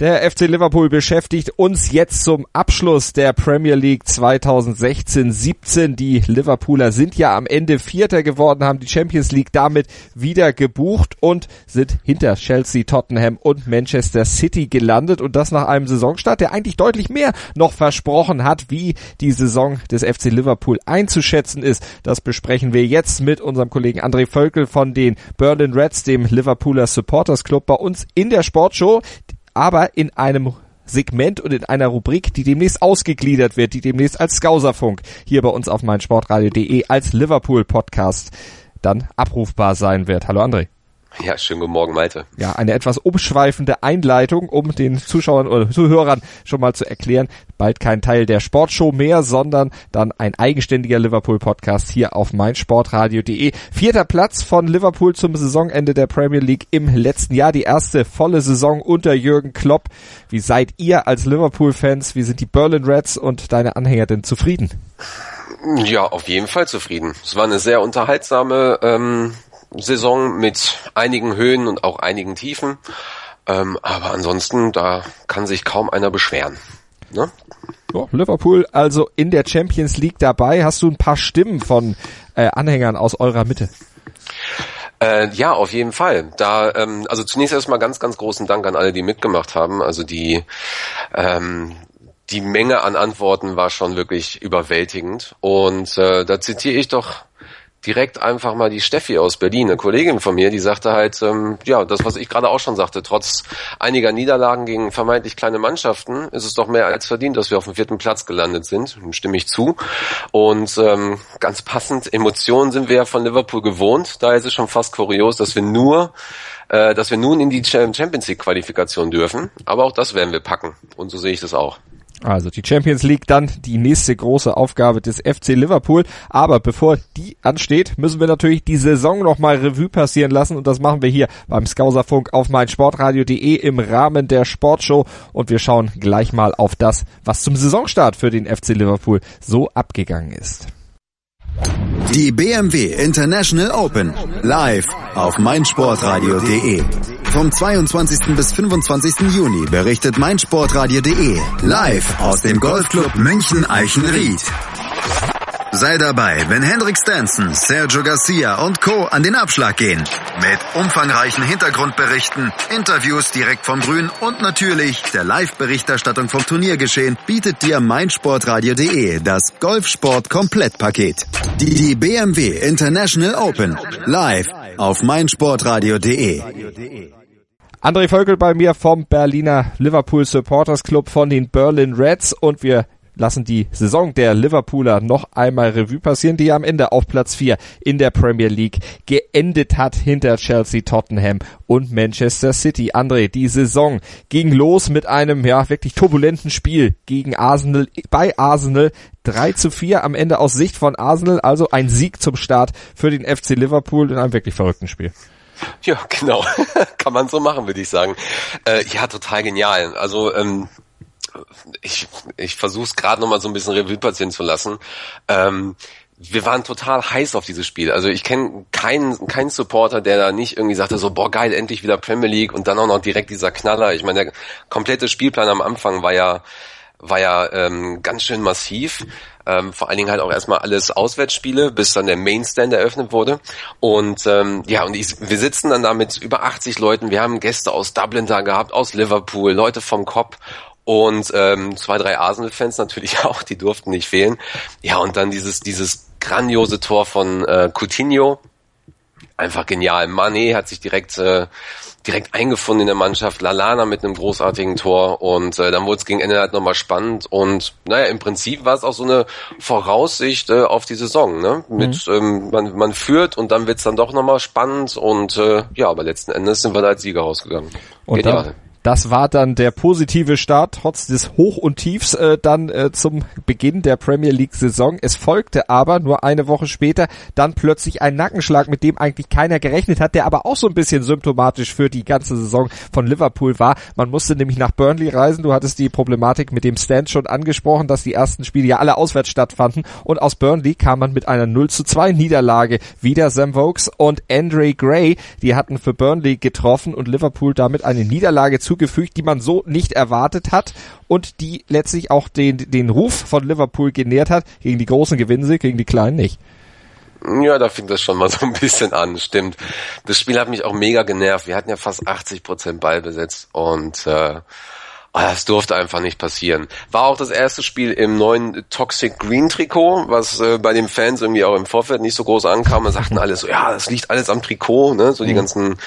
Der FC Liverpool beschäftigt uns jetzt zum Abschluss der Premier League 2016-17. Die Liverpooler sind ja am Ende Vierter geworden, haben die Champions League damit wieder gebucht und sind hinter Chelsea, Tottenham und Manchester City gelandet und das nach einem Saisonstart, der eigentlich deutlich mehr noch versprochen hat, wie die Saison des FC Liverpool einzuschätzen ist. Das besprechen wir jetzt mit unserem Kollegen André Völkel von den Berlin Reds, dem Liverpooler Supporters Club bei uns in der Sportshow aber in einem Segment und in einer Rubrik, die demnächst ausgegliedert wird, die demnächst als Skauserfunk hier bei uns auf meinsportradio.de als Liverpool Podcast dann abrufbar sein wird. Hallo André. Ja, schönen guten Morgen, Malte. Ja, eine etwas umschweifende Einleitung, um den Zuschauern oder Zuhörern schon mal zu erklären, bald kein Teil der Sportshow mehr, sondern dann ein eigenständiger Liverpool-Podcast hier auf meinsportradio.de. Vierter Platz von Liverpool zum Saisonende der Premier League im letzten Jahr, die erste volle Saison unter Jürgen Klopp. Wie seid ihr als Liverpool-Fans, wie sind die Berlin Reds und deine Anhänger denn zufrieden? Ja, auf jeden Fall zufrieden. Es war eine sehr unterhaltsame ähm, Saison mit einigen Höhen und auch einigen Tiefen. Ähm, aber ansonsten, da kann sich kaum einer beschweren. Ne? Ja, Liverpool also in der Champions League dabei. Hast du ein paar Stimmen von äh, Anhängern aus eurer Mitte? Äh, ja, auf jeden Fall. Da, ähm, also zunächst erstmal ganz, ganz großen Dank an alle, die mitgemacht haben. Also die, ähm, die Menge an Antworten war schon wirklich überwältigend. Und äh, da zitiere ich doch direkt einfach mal die Steffi aus Berlin, eine Kollegin von mir, die sagte halt, ähm, ja, das, was ich gerade auch schon sagte, trotz einiger Niederlagen gegen vermeintlich kleine Mannschaften ist es doch mehr als verdient, dass wir auf dem vierten Platz gelandet sind. Stimme ich zu. Und ähm, ganz passend, Emotionen sind wir ja von Liverpool gewohnt. Da ist es schon fast kurios, dass wir nur äh, dass wir nun in die Champions League Qualifikation dürfen. Aber auch das werden wir packen. Und so sehe ich das auch. Also die Champions League dann die nächste große Aufgabe des FC Liverpool. Aber bevor die ansteht, müssen wir natürlich die Saison nochmal Revue passieren lassen. Und das machen wir hier beim Skauserfunk auf meinsportradio.de im Rahmen der Sportshow. Und wir schauen gleich mal auf das, was zum Saisonstart für den FC Liverpool so abgegangen ist. Die BMW International Open live auf meinsportradio.de. Vom 22. bis 25. Juni berichtet meinsportradio.de live aus dem Golfclub München Eichenried. Sei dabei, wenn Hendrik Stenson, Sergio Garcia und Co. an den Abschlag gehen. Mit umfangreichen Hintergrundberichten, Interviews direkt vom Grün und natürlich der Live-Berichterstattung vom Turniergeschehen bietet dir meinsportradio.de das Golfsport-Komplettpaket. Die, die BMW International Open live auf meinsportradio.de. André Völkel bei mir vom Berliner Liverpool Supporters Club von den Berlin Reds und wir lassen die Saison der Liverpooler noch einmal Revue passieren, die am Ende auf Platz 4 in der Premier League geendet hat hinter Chelsea, Tottenham und Manchester City. André, die Saison ging los mit einem ja wirklich turbulenten Spiel gegen Arsenal bei Arsenal 3 zu 4 am Ende aus Sicht von Arsenal, also ein Sieg zum Start für den FC Liverpool in einem wirklich verrückten Spiel. Ja, genau. Kann man so machen, würde ich sagen. Äh, ja, total genial. Also ähm, ich, ich versuche es gerade noch mal so ein bisschen Revue passieren zu lassen. Ähm, wir waren total heiß auf dieses Spiel. Also ich kenne keinen keinen Supporter, der da nicht irgendwie sagte so, boah geil, endlich wieder Premier League und dann auch noch direkt dieser Knaller. Ich meine, der komplette Spielplan am Anfang war ja war ja ähm, ganz schön massiv. Ähm, vor allen Dingen halt auch erstmal alles Auswärtsspiele, bis dann der Mainstand eröffnet wurde. Und ähm, ja, und ich, wir sitzen dann da mit über 80 Leuten. Wir haben Gäste aus Dublin da gehabt, aus Liverpool, Leute vom Cop und ähm, zwei, drei Arsenal-Fans natürlich auch, die durften nicht fehlen. Ja, und dann dieses, dieses grandiose Tor von äh, Coutinho, einfach genial. Mané hat sich direkt äh, direkt eingefunden in der Mannschaft, Lalana mit einem großartigen Tor und äh, dann wurde es gegen Ende halt nochmal spannend und naja, im Prinzip war es auch so eine Voraussicht äh, auf die Saison, ne? Mit mhm. ähm, man, man führt und dann wird's dann doch nochmal spannend und äh, ja, aber letzten Endes sind wir da als Sieger rausgegangen. Und Genial. Das war dann der positive Start, trotz des Hoch und Tiefs, äh, dann äh, zum Beginn der Premier League-Saison. Es folgte aber nur eine Woche später dann plötzlich ein Nackenschlag, mit dem eigentlich keiner gerechnet hat, der aber auch so ein bisschen symptomatisch für die ganze Saison von Liverpool war. Man musste nämlich nach Burnley reisen. Du hattest die Problematik mit dem Stand schon angesprochen, dass die ersten Spiele ja alle auswärts stattfanden. Und aus Burnley kam man mit einer 0 zu 2 Niederlage wieder Sam Vokes und Andre Gray. Die hatten für Burnley getroffen und Liverpool damit eine Niederlage zugefügt, die man so nicht erwartet hat und die letztlich auch den, den Ruf von Liverpool genährt hat. Gegen die Großen gewinnen sie, gegen die Kleinen nicht. Ja, da fing das schon mal so ein bisschen an, stimmt. Das Spiel hat mich auch mega genervt. Wir hatten ja fast 80 Prozent Ballbesitz und äh, Oh, das durfte einfach nicht passieren. War auch das erste Spiel im neuen Toxic Green Trikot, was äh, bei den Fans irgendwie auch im Vorfeld nicht so groß ankam. Da sagten alle so, ja, das liegt alles am Trikot, ne? So die mhm. ganzen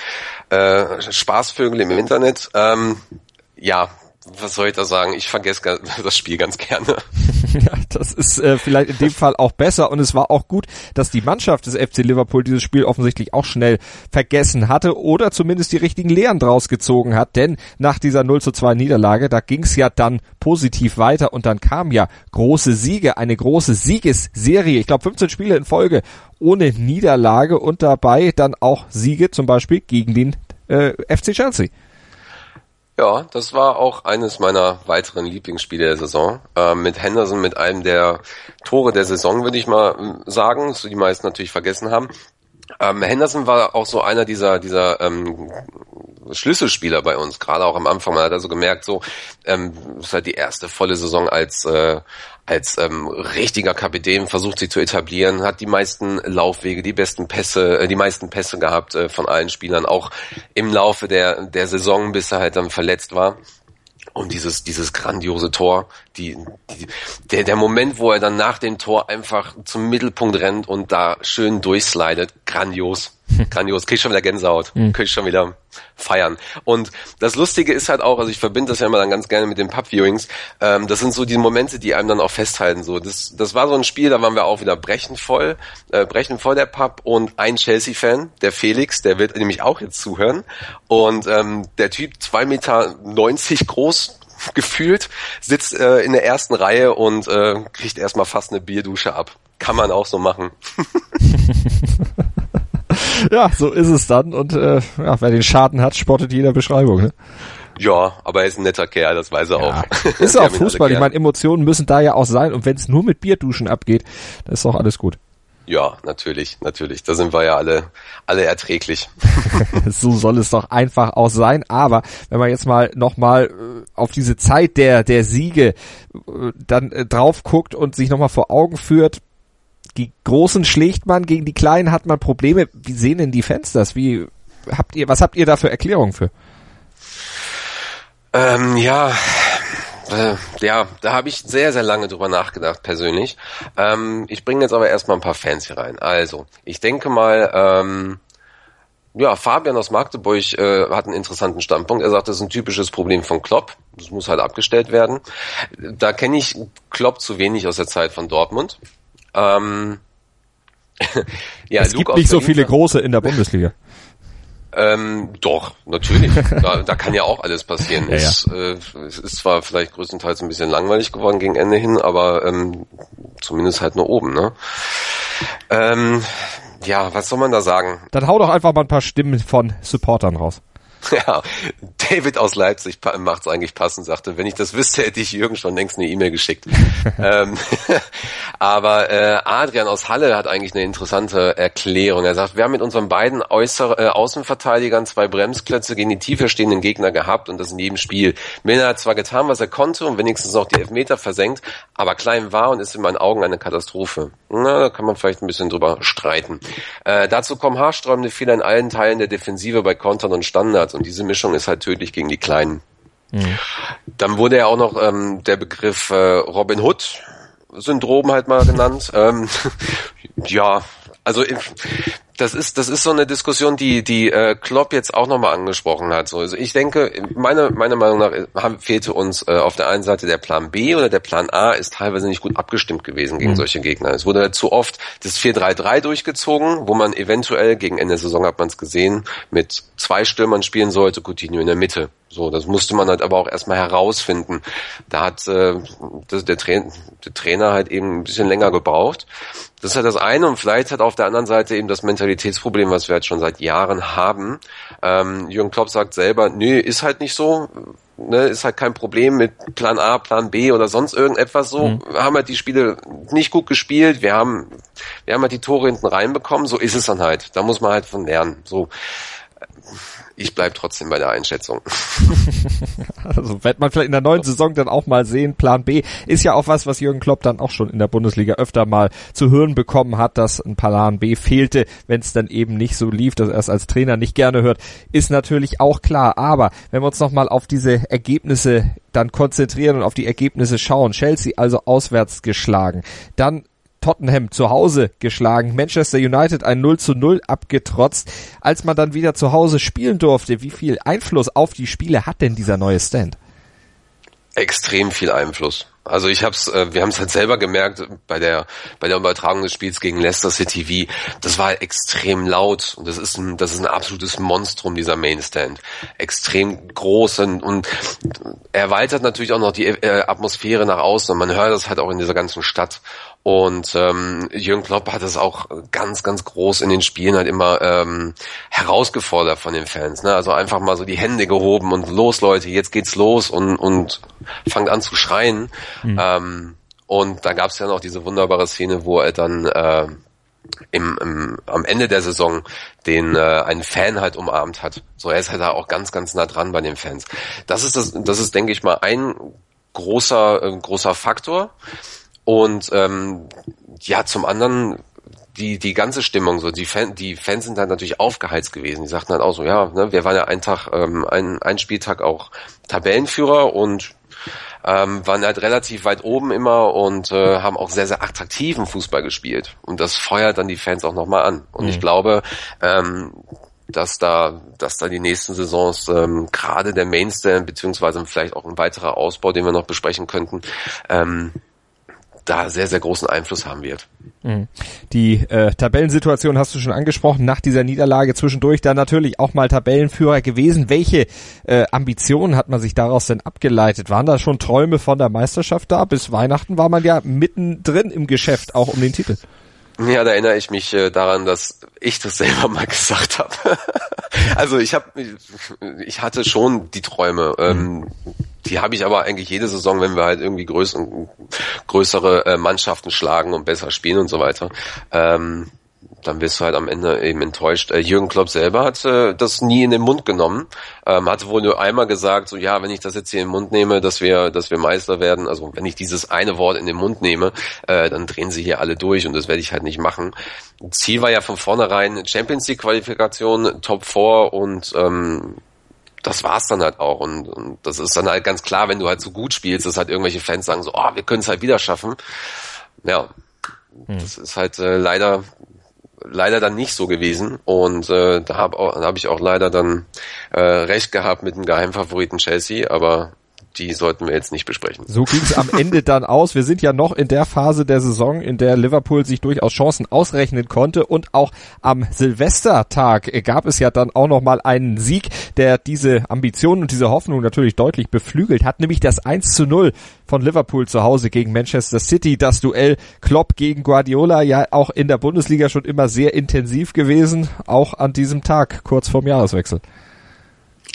äh, Spaßvögel im Internet. Ähm, ja, was soll ich da sagen? Ich vergesse das Spiel ganz gerne. ja, das ist äh, vielleicht in dem Fall auch besser und es war auch gut, dass die Mannschaft des FC Liverpool dieses Spiel offensichtlich auch schnell vergessen hatte oder zumindest die richtigen Lehren draus gezogen hat, denn nach dieser 0 zu 2 Niederlage, da ging es ja dann positiv weiter und dann kam ja große Siege, eine große Siegesserie, ich glaube 15 Spiele in Folge ohne Niederlage und dabei dann auch Siege zum Beispiel gegen den äh, FC Chelsea. Ja, das war auch eines meiner weiteren Lieblingsspiele der Saison. Äh, mit Henderson, mit einem der Tore der Saison, würde ich mal hm, sagen, das die meisten natürlich vergessen haben. Ähm, Henderson war auch so einer dieser, dieser ähm, Schlüsselspieler bei uns, gerade auch am Anfang. Man hat also gemerkt, so, ähm, das ist halt die erste volle Saison als, äh, als ähm, richtiger Kapitän, versucht sich zu etablieren, hat die meisten Laufwege, die besten Pässe, äh, die meisten Pässe gehabt äh, von allen Spielern, auch im Laufe der, der Saison, bis er halt dann verletzt war. Und dieses, dieses grandiose Tor, die, die, der, der Moment, wo er dann nach dem Tor einfach zum Mittelpunkt rennt und da schön durchslidet, grandios. Grandios, krieg ich schon wieder Gänsehaut, mhm. krieg ich schon wieder feiern. Und das Lustige ist halt auch, also ich verbinde das ja immer dann ganz gerne mit den Pub-Viewings, ähm, das sind so die Momente, die einem dann auch festhalten. So, das, das war so ein Spiel, da waren wir auch wieder brechend voll, äh, brechend voll der Pub und ein Chelsea-Fan, der Felix, der wird nämlich auch jetzt zuhören. Und ähm, der Typ, zwei Meter neunzig groß, gefühlt, sitzt äh, in der ersten Reihe und äh, kriegt erstmal fast eine Bierdusche ab. Kann man auch so machen. ja, so ist es dann. Und äh, ja, wer den Schaden hat, spottet jeder Beschreibung. Ne? Ja, aber er ist ein netter Kerl, das weiß er ja, auch. Ist auch Fußball. Ich meine, Emotionen müssen da ja auch sein. Und wenn es nur mit Bierduschen abgeht, dann ist doch alles gut. Ja, natürlich, natürlich. Da sind wir ja alle, alle erträglich. so soll es doch einfach auch sein. Aber wenn man jetzt mal nochmal äh, auf diese Zeit der, der Siege äh, dann äh, drauf guckt und sich nochmal vor Augen führt, die Großen schlägt man, gegen die Kleinen hat man Probleme. Wie sehen denn die Fans das? Wie habt ihr, was habt ihr da für Erklärungen für? Ähm, ja, äh, ja, da habe ich sehr, sehr lange drüber nachgedacht, persönlich. Ähm, ich bringe jetzt aber erstmal ein paar Fans hier rein. Also, ich denke mal, ähm, ja, Fabian aus Magdeburg äh, hat einen interessanten Standpunkt. Er sagt, das ist ein typisches Problem von Klopp. Das muss halt abgestellt werden. Da kenne ich Klopp zu wenig aus der Zeit von Dortmund. Ähm, ja, es Luke gibt nicht so viele große in der Bundesliga. Ähm, doch, natürlich. da, da kann ja auch alles passieren. Ja, es, ja. Äh, es ist zwar vielleicht größtenteils ein bisschen langweilig geworden gegen Ende hin, aber ähm, zumindest halt nur oben. Ne? Ähm, ja, was soll man da sagen? Dann hau doch einfach mal ein paar Stimmen von Supportern raus. Ja, David aus Leipzig macht es eigentlich passend, sagte, wenn ich das wüsste, hätte ich Jürgen schon längst eine E-Mail geschickt. ähm, aber äh, Adrian aus Halle hat eigentlich eine interessante Erklärung. Er sagt, wir haben mit unseren beiden Äußer äh, Außenverteidigern zwei Bremsklötze gegen die tiefer stehenden Gegner gehabt und das in jedem Spiel. Milner hat zwar getan, was er konnte und wenigstens auch die Elfmeter versenkt, aber klein war und ist in meinen Augen eine Katastrophe. Na, da kann man vielleicht ein bisschen drüber streiten. Äh, dazu kommen haarsträubende Fehler in allen Teilen der Defensive bei Kontern und Standards und diese Mischung ist halt tödlich gegen die Kleinen. Mhm. Dann wurde ja auch noch ähm, der Begriff äh, Robin Hood Syndrom halt mal genannt. Ähm, ja, also das ist das ist so eine Diskussion, die die äh, Klopp jetzt auch nochmal angesprochen hat. So, also ich denke, meine meiner Meinung nach haben, fehlte uns äh, auf der einen Seite der Plan B oder der Plan A ist teilweise nicht gut abgestimmt gewesen gegen mhm. solche Gegner. Es wurde zu oft das 4-3-3 durchgezogen, wo man eventuell gegen Ende der Saison hat man es gesehen mit zwei Stürmern spielen sollte, Coutinho in der Mitte. So, das musste man halt aber auch erstmal herausfinden. Da hat äh, das, der, Tra der Trainer halt eben ein bisschen länger gebraucht. Das ist halt das eine und vielleicht hat auf der anderen Seite eben das Mentalitätsproblem, was wir halt schon seit Jahren haben. Ähm, Jürgen Klopp sagt selber, nö, ist halt nicht so. Ne, ist halt kein Problem mit Plan A, Plan B oder sonst irgendetwas so. Mhm. Wir haben halt die Spiele nicht gut gespielt, wir haben, wir haben halt die Tore hinten reinbekommen, so ist es dann halt. Da muss man halt von lernen. So ich bleib trotzdem bei der Einschätzung. also wird man vielleicht in der neuen Saison dann auch mal sehen. Plan B ist ja auch was, was Jürgen Klopp dann auch schon in der Bundesliga öfter mal zu hören bekommen hat, dass ein Plan B fehlte, wenn es dann eben nicht so lief, dass er es als Trainer nicht gerne hört, ist natürlich auch klar. Aber wenn wir uns nochmal auf diese Ergebnisse dann konzentrieren und auf die Ergebnisse schauen, Chelsea also auswärts geschlagen, dann Tottenham zu Hause geschlagen, Manchester United ein 0 zu 0 abgetrotzt. Als man dann wieder zu Hause spielen durfte, wie viel Einfluss auf die Spiele hat denn dieser neue Stand? Extrem viel Einfluss. Also ich hab's, äh, wir haben es halt selber gemerkt bei der bei der Übertragung des Spiels gegen Leicester City, wie das war extrem laut und das ist ein das ist ein absolutes Monstrum dieser Mainstand, extrem groß und, und erweitert natürlich auch noch die äh, Atmosphäre nach außen und man hört das halt auch in dieser ganzen Stadt und ähm, Jürgen Klopp hat es auch ganz, ganz groß in den Spielen halt immer ähm, herausgefordert von den Fans. Ne? Also einfach mal so die Hände gehoben und los Leute, jetzt geht's los und, und fangt an zu schreien. Mhm. Ähm, und da gab's ja noch diese wunderbare Szene, wo er dann äh, im, im, am Ende der Saison den äh, einen Fan halt umarmt hat. So er ist halt da auch ganz, ganz nah dran bei den Fans. Das ist das, das ist, denke ich mal, ein großer, äh, großer Faktor. Und ähm, ja, zum anderen die die ganze Stimmung so die Fan, die Fans sind dann natürlich aufgeheizt gewesen. Die sagten dann auch so ja ne, wir waren ja einen Tag ähm, ein, ein Spieltag auch Tabellenführer und ähm, waren halt relativ weit oben immer und äh, haben auch sehr sehr attraktiven Fußball gespielt. Und das feuert dann die Fans auch nochmal an. Und mhm. ich glaube ähm, dass da, dass da die nächsten Saisons ähm, gerade der Mainstand beziehungsweise vielleicht auch ein weiterer Ausbau, den wir noch besprechen könnten, ähm, da sehr, sehr großen Einfluss haben wird. Mhm. Die äh, Tabellensituation hast du schon angesprochen, nach dieser Niederlage zwischendurch dann natürlich auch mal Tabellenführer gewesen. Welche äh, Ambitionen hat man sich daraus denn abgeleitet? Waren da schon Träume von der Meisterschaft da? Bis Weihnachten war man ja mittendrin im Geschäft, auch um den Titel. Ja, da erinnere ich mich äh, daran, dass ich das selber mal gesagt habe. also ich habe, ich hatte schon die Träume. Ähm, die habe ich aber eigentlich jede Saison, wenn wir halt irgendwie größ größere äh, Mannschaften schlagen und besser spielen und so weiter. Ähm, dann bist du halt am Ende eben enttäuscht. Äh, Jürgen Klopp selber hat äh, das nie in den Mund genommen. Ähm, hatte wohl nur einmal gesagt, so ja, wenn ich das jetzt hier in den Mund nehme, dass wir, dass wir Meister werden, also wenn ich dieses eine Wort in den Mund nehme, äh, dann drehen sie hier alle durch und das werde ich halt nicht machen. Ziel war ja von vornherein Champions League Qualifikation, Top 4 und ähm, das war's dann halt auch. Und, und das ist dann halt ganz klar, wenn du halt so gut spielst, dass halt irgendwelche Fans sagen so, oh, wir können es halt wieder schaffen. Ja, hm. das ist halt äh, leider leider dann nicht so gewesen und äh, da habe hab ich auch leider dann äh, recht gehabt mit dem Geheimfavoriten Chelsea, aber die sollten wir jetzt nicht besprechen. So ging es am Ende dann aus. Wir sind ja noch in der Phase der Saison, in der Liverpool sich durchaus Chancen ausrechnen konnte und auch am Silvestertag gab es ja dann auch noch mal einen Sieg, der diese Ambitionen und diese Hoffnung natürlich deutlich beflügelt hat, nämlich das 1 zu 0 von Liverpool zu Hause gegen Manchester City. Das Duell Klopp gegen Guardiola ja auch in der Bundesliga schon immer sehr intensiv gewesen, auch an diesem Tag kurz vorm Jahreswechsel.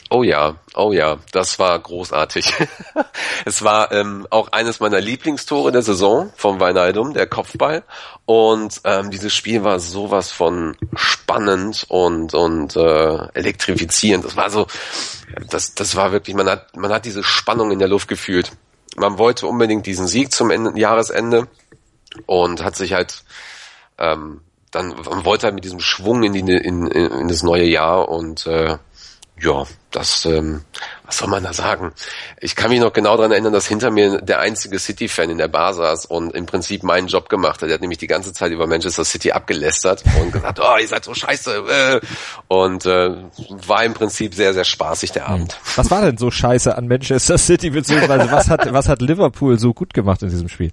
Oh ja, oh ja, das war großartig. es war ähm, auch eines meiner Lieblingstore der Saison vom Weinaldum, der Kopfball. Und ähm, dieses Spiel war sowas von spannend und und äh, elektrifizierend. Das war so, das das war wirklich, man hat man hat diese Spannung in der Luft gefühlt. Man wollte unbedingt diesen Sieg zum Ende, Jahresende und hat sich halt ähm, dann man wollte halt mit diesem Schwung in die in, in das neue Jahr und äh, ja, das, ähm, was soll man da sagen? Ich kann mich noch genau daran erinnern, dass hinter mir der einzige City-Fan in der Bar saß und im Prinzip meinen Job gemacht hat. Er hat nämlich die ganze Zeit über Manchester City abgelästert und gesagt, oh, ihr seid so scheiße. Äh. Und äh, war im Prinzip sehr, sehr spaßig der Abend. Was war denn so scheiße an Manchester City, beziehungsweise was hat, was hat Liverpool so gut gemacht in diesem Spiel?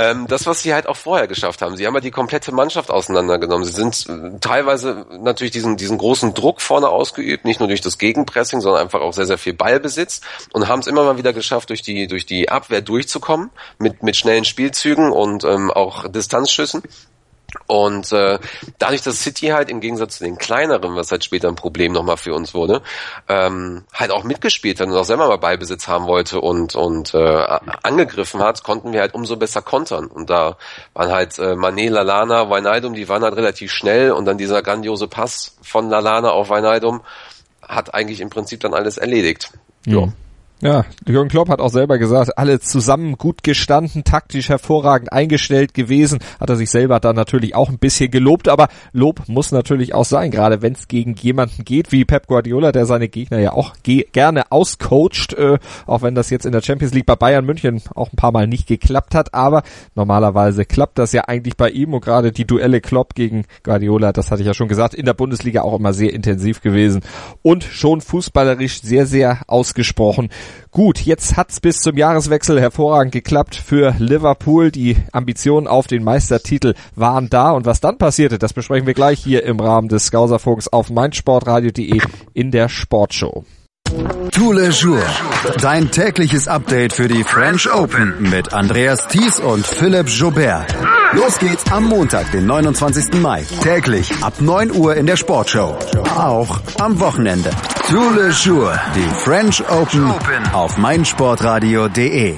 Ähm, das, was sie halt auch vorher geschafft haben. Sie haben ja die komplette Mannschaft auseinandergenommen. Sie sind äh, teilweise natürlich diesen, diesen großen Druck vorne ausgeübt, nicht nur durch das Gegenpressing, sondern einfach auch sehr, sehr viel Ballbesitz und haben es immer mal wieder geschafft, durch die, durch die Abwehr durchzukommen mit, mit schnellen Spielzügen und ähm, auch Distanzschüssen. Und äh, dadurch, dass City halt im Gegensatz zu den kleineren, was halt später ein Problem nochmal für uns wurde, ähm, halt auch mitgespielt hat und auch selber mal Ballbesitz haben wollte und und äh, angegriffen hat, konnten wir halt umso besser kontern. Und da waren halt äh, Mané, Lalana, Weinaldum, die waren halt relativ schnell und dann dieser grandiose Pass von Lalana auf Weinaldum hat eigentlich im Prinzip dann alles erledigt. Ja. Ja, Jürgen Klopp hat auch selber gesagt, alle zusammen gut gestanden, taktisch hervorragend eingestellt gewesen. Hat er sich selber dann natürlich auch ein bisschen gelobt, aber Lob muss natürlich auch sein, gerade wenn es gegen jemanden geht wie Pep Guardiola, der seine Gegner ja auch ge gerne auscoacht, äh, auch wenn das jetzt in der Champions League bei Bayern München auch ein paar Mal nicht geklappt hat, aber normalerweise klappt das ja eigentlich bei ihm und gerade die Duelle Klopp gegen Guardiola, das hatte ich ja schon gesagt, in der Bundesliga auch immer sehr intensiv gewesen und schon fußballerisch sehr, sehr ausgesprochen. Gut, jetzt hat's bis zum Jahreswechsel hervorragend geklappt für Liverpool. Die Ambitionen auf den Meistertitel waren da und was dann passierte, das besprechen wir gleich hier im Rahmen des Skauserfunks auf meinsportradio.de in der Sportshow. Tous les jours. Dein tägliches Update für die French Open mit Andreas Thies und Philipp Jobert. Los geht's am Montag, den 29. Mai. Täglich ab 9 Uhr in der Sportshow. Auch am Wochenende. Tous les jours. Die French Open auf meinsportradio.de.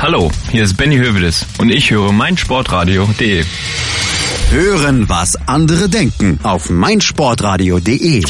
Hallo, hier ist Benny Hövedes und ich höre meinsportradio.de. Hören, was andere denken auf meinsportradio.de.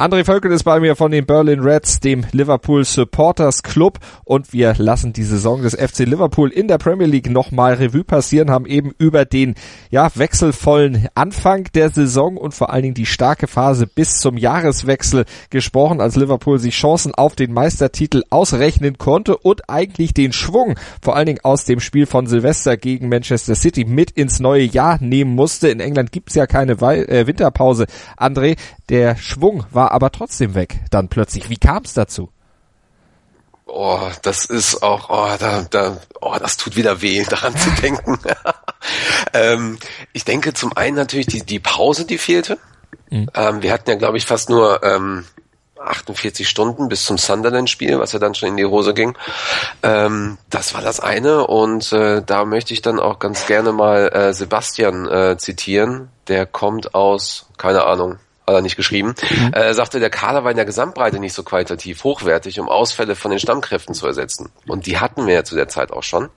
André Völkel ist bei mir von den Berlin Reds, dem Liverpool Supporters Club und wir lassen die Saison des FC Liverpool in der Premier League nochmal Revue passieren, haben eben über den ja wechselvollen Anfang der Saison und vor allen Dingen die starke Phase bis zum Jahreswechsel gesprochen, als Liverpool sich Chancen auf den Meistertitel ausrechnen konnte und eigentlich den Schwung vor allen Dingen aus dem Spiel von Silvester gegen Manchester City mit ins neue Jahr nehmen musste. In England gibt's ja keine äh, Winterpause. André, der Schwung war aber trotzdem weg, dann plötzlich. Wie kam es dazu? Oh, das ist auch, oh, da, da, oh, das tut wieder weh, daran zu denken. ähm, ich denke zum einen natürlich die, die Pause, die fehlte. Mhm. Ähm, wir hatten ja, glaube ich, fast nur ähm, 48 Stunden bis zum Sunderland-Spiel, was ja dann schon in die Hose ging. Ähm, das war das eine und äh, da möchte ich dann auch ganz gerne mal äh, Sebastian äh, zitieren. Der kommt aus, keine Ahnung, hat er nicht geschrieben, mhm. äh, sagte, der Kader war in der Gesamtbreite nicht so qualitativ hochwertig, um Ausfälle von den Stammkräften zu ersetzen. Und die hatten wir ja zu der Zeit auch schon.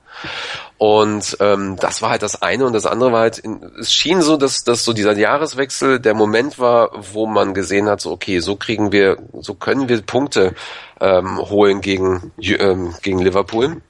Und ähm, das war halt das eine und das andere war halt, in, es schien so, dass, dass so dieser Jahreswechsel der Moment war, wo man gesehen hat, so okay, so kriegen wir, so können wir Punkte ähm, holen gegen, ähm, gegen Liverpool,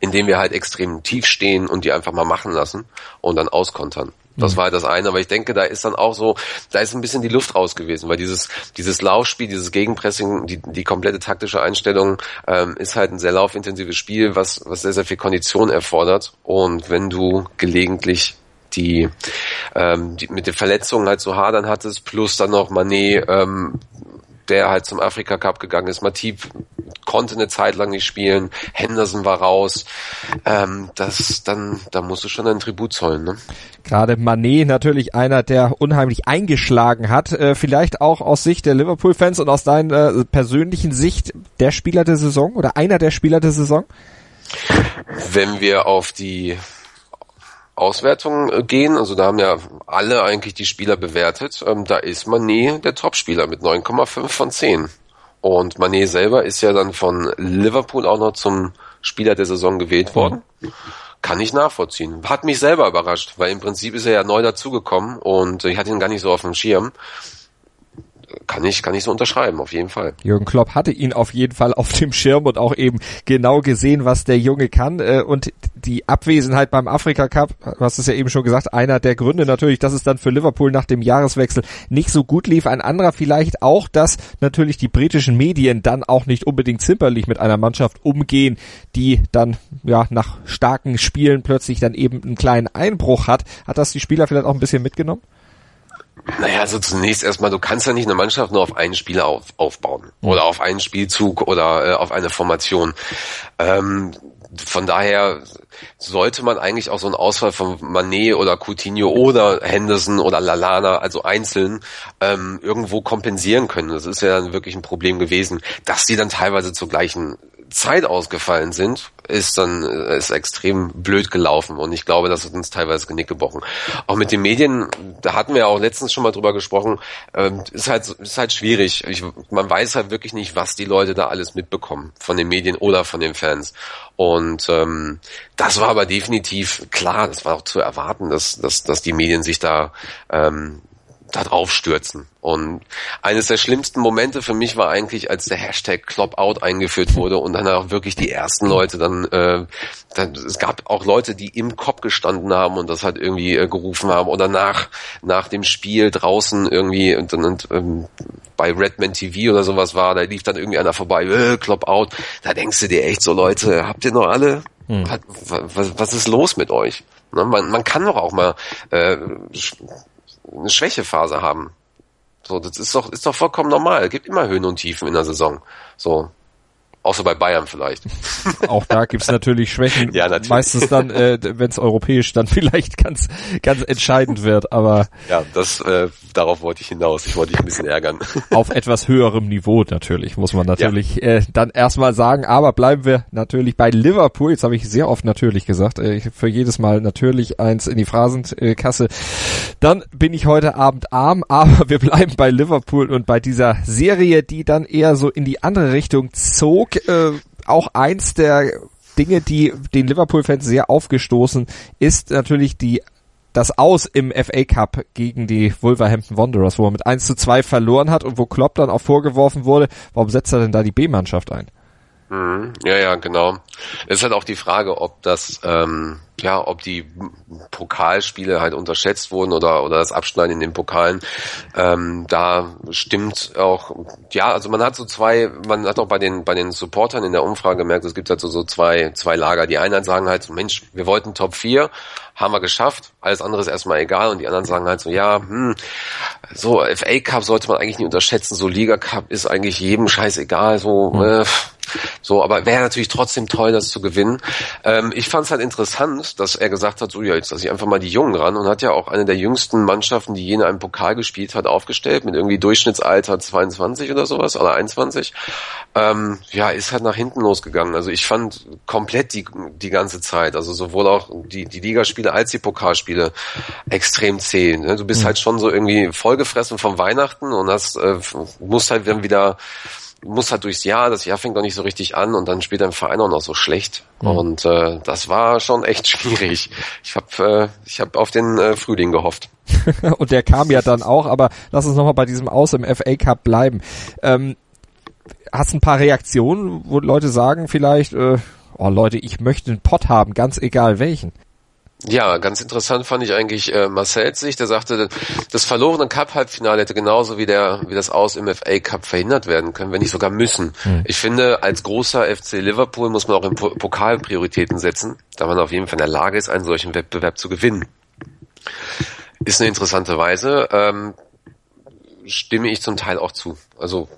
indem wir halt extrem tief stehen und die einfach mal machen lassen und dann auskontern. Das mhm. war halt das eine, aber ich denke, da ist dann auch so, da ist ein bisschen die Luft raus gewesen, weil dieses, dieses Laufspiel, dieses Gegenpressing, die, die komplette taktische Einstellung ähm, ist halt ein sehr laufintensives Spiel, was, was sehr, sehr viel Kondition erfordert. Und wenn du gelegentlich die, ähm, die mit den Verletzungen halt so hadern hattest, plus dann noch Manet, ähm, der halt zum Afrika Cup gegangen ist. Matip konnte eine Zeit lang nicht spielen, Henderson war raus. Ähm, das dann, da musst du schon einen Tribut zollen. Ne? Gerade Manet natürlich einer, der unheimlich eingeschlagen hat. Äh, vielleicht auch aus Sicht der Liverpool-Fans und aus deiner äh, persönlichen Sicht der Spieler der Saison oder einer der Spieler der Saison? Wenn wir auf die Auswertungen äh, gehen, also da haben ja alle eigentlich die Spieler bewertet, ähm, da ist Manet der Topspieler mit 9,5 von 10. Und Manet selber ist ja dann von Liverpool auch noch zum Spieler der Saison gewählt worden. Kann ich nachvollziehen. Hat mich selber überrascht, weil im Prinzip ist er ja neu dazugekommen und ich hatte ihn gar nicht so auf dem Schirm kann ich, kann ich so unterschreiben, auf jeden Fall. Jürgen Klopp hatte ihn auf jeden Fall auf dem Schirm und auch eben genau gesehen, was der Junge kann. Äh, und die Abwesenheit beim Afrika Cup, du hast es ja eben schon gesagt, einer der Gründe natürlich, dass es dann für Liverpool nach dem Jahreswechsel nicht so gut lief. Ein anderer vielleicht auch, dass natürlich die britischen Medien dann auch nicht unbedingt zimperlich mit einer Mannschaft umgehen, die dann ja nach starken Spielen plötzlich dann eben einen kleinen Einbruch hat. Hat das die Spieler vielleicht auch ein bisschen mitgenommen? Naja, also zunächst erstmal, du kannst ja nicht eine Mannschaft nur auf einen Spieler auf, aufbauen oder auf einen Spielzug oder äh, auf eine Formation. Ähm, von daher sollte man eigentlich auch so einen Ausfall von Manet oder Coutinho oder Henderson oder Lalana, also einzeln, ähm, irgendwo kompensieren können. Das ist ja dann wirklich ein Problem gewesen, dass die dann teilweise zur gleichen Zeit ausgefallen sind, ist dann ist extrem blöd gelaufen und ich glaube, das hat uns teilweise Genick gebrochen. Auch mit den Medien, da hatten wir auch letztens schon mal drüber gesprochen, ähm, ist halt ist halt schwierig. Ich, man weiß halt wirklich nicht, was die Leute da alles mitbekommen von den Medien oder von den Fans. Und ähm, das war aber definitiv klar, das war auch zu erwarten, dass dass, dass die Medien sich da ähm, da drauf stürzen. Und eines der schlimmsten Momente für mich war eigentlich, als der Hashtag Clopout eingeführt wurde und dann auch wirklich die ersten Leute dann, äh, dann es gab auch Leute, die im Kopf gestanden haben und das halt irgendwie äh, gerufen haben oder nach nach dem Spiel draußen irgendwie und dann und, ähm, bei Redman TV oder sowas war, da lief dann irgendwie einer vorbei, äh, Clopout. Da denkst du dir echt so, Leute, habt ihr noch alle? Hm. Was, was ist los mit euch? Ne, man, man kann doch auch mal äh, eine Schwächephase haben. So, das ist doch, ist doch vollkommen normal. Es gibt immer Höhen und Tiefen in der Saison. So. Außer bei Bayern vielleicht. Auch da gibt's natürlich Schwächen. ja, natürlich. Meistens dann, äh, wenn es europäisch dann vielleicht ganz, ganz entscheidend wird. Aber ja, das äh, darauf wollte ich hinaus. Ich wollte dich ein bisschen ärgern. Auf etwas höherem Niveau natürlich, muss man natürlich ja. äh, dann erstmal sagen. Aber bleiben wir natürlich bei Liverpool. Jetzt habe ich sehr oft natürlich gesagt. Äh, für jedes Mal natürlich eins in die Phrasenkasse. Dann bin ich heute Abend arm, aber wir bleiben bei Liverpool und bei dieser Serie, die dann eher so in die andere Richtung zog äh, auch eins der Dinge, die den Liverpool-Fans sehr aufgestoßen, ist natürlich die das Aus im FA Cup gegen die Wolverhampton Wanderers, wo er mit 1 zu 2 verloren hat und wo Klopp dann auch vorgeworfen wurde, warum setzt er denn da die B-Mannschaft ein? Mhm. Ja, ja, genau. Es ist halt auch die Frage, ob das, ähm, ja, ob die Pokalspiele halt unterschätzt wurden oder oder das Abschneiden in den Pokalen. Ähm, da stimmt auch, ja, also man hat so zwei, man hat auch bei den bei den Supportern in der Umfrage gemerkt, es gibt halt so, so zwei zwei Lager. Die einen sagen halt so, Mensch, wir wollten Top 4, haben wir geschafft, alles andere ist erstmal egal und die anderen sagen halt so, ja, hm, so FA Cup sollte man eigentlich nicht unterschätzen, so Liga Cup ist eigentlich jedem scheißegal, so mhm. äh, so, aber wäre natürlich trotzdem toll, das zu gewinnen. Ähm, ich fand es halt interessant, dass er gesagt hat, so ja, jetzt lasse ich einfach mal die Jungen ran und hat ja auch eine der jüngsten Mannschaften, die je in einem Pokal gespielt hat, aufgestellt, mit irgendwie Durchschnittsalter 22 oder sowas, oder 21. Ähm, ja, ist halt nach hinten losgegangen. Also ich fand komplett die, die ganze Zeit, also sowohl auch die, die Ligaspiele als die Pokalspiele extrem zäh. Ne? Du bist mhm. halt schon so irgendwie vollgefressen vom Weihnachten und hast, äh, musst halt dann wieder muss halt durchs Jahr, das Jahr fängt noch nicht so richtig an und dann spielt dein Verein auch noch so schlecht. Mhm. Und äh, das war schon echt schwierig. Ich habe äh, ich hab auf den äh, Frühling gehofft. und der kam ja dann auch, aber lass uns nochmal bei diesem Aus im FA Cup bleiben. Ähm, hast ein paar Reaktionen, wo Leute sagen vielleicht, äh, oh Leute, ich möchte einen Pott haben, ganz egal welchen. Ja, ganz interessant fand ich eigentlich äh, Marcells Sicht. Der sagte, das verlorene Cup-Halbfinale hätte genauso wie der wie das Aus im FA Cup verhindert werden können, wenn nicht sogar müssen. Hm. Ich finde, als großer FC Liverpool muss man auch im Pokal Prioritäten setzen, da man auf jeden Fall in der Lage ist, einen solchen Wettbewerb zu gewinnen. Ist eine interessante Weise. Ähm, stimme ich zum Teil auch zu. Also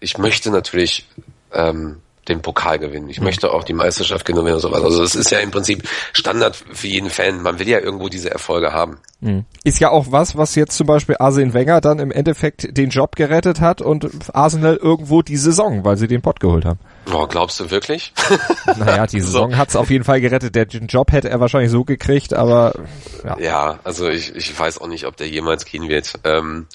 ich möchte natürlich ähm, den Pokal gewinnen. Ich möchte auch die Meisterschaft gewinnen und sowas. Also das ist ja im Prinzip Standard für jeden Fan. Man will ja irgendwo diese Erfolge haben. Mhm. Ist ja auch was, was jetzt zum Beispiel Arsene Wenger dann im Endeffekt den Job gerettet hat und Arsenal irgendwo die Saison, weil sie den Pott geholt haben. Oh, glaubst du wirklich? naja, die Saison so. hat es auf jeden Fall gerettet. Den Job hätte er wahrscheinlich so gekriegt, aber ja. Ja, also ich, ich weiß auch nicht, ob der jemals gehen wird. Ähm,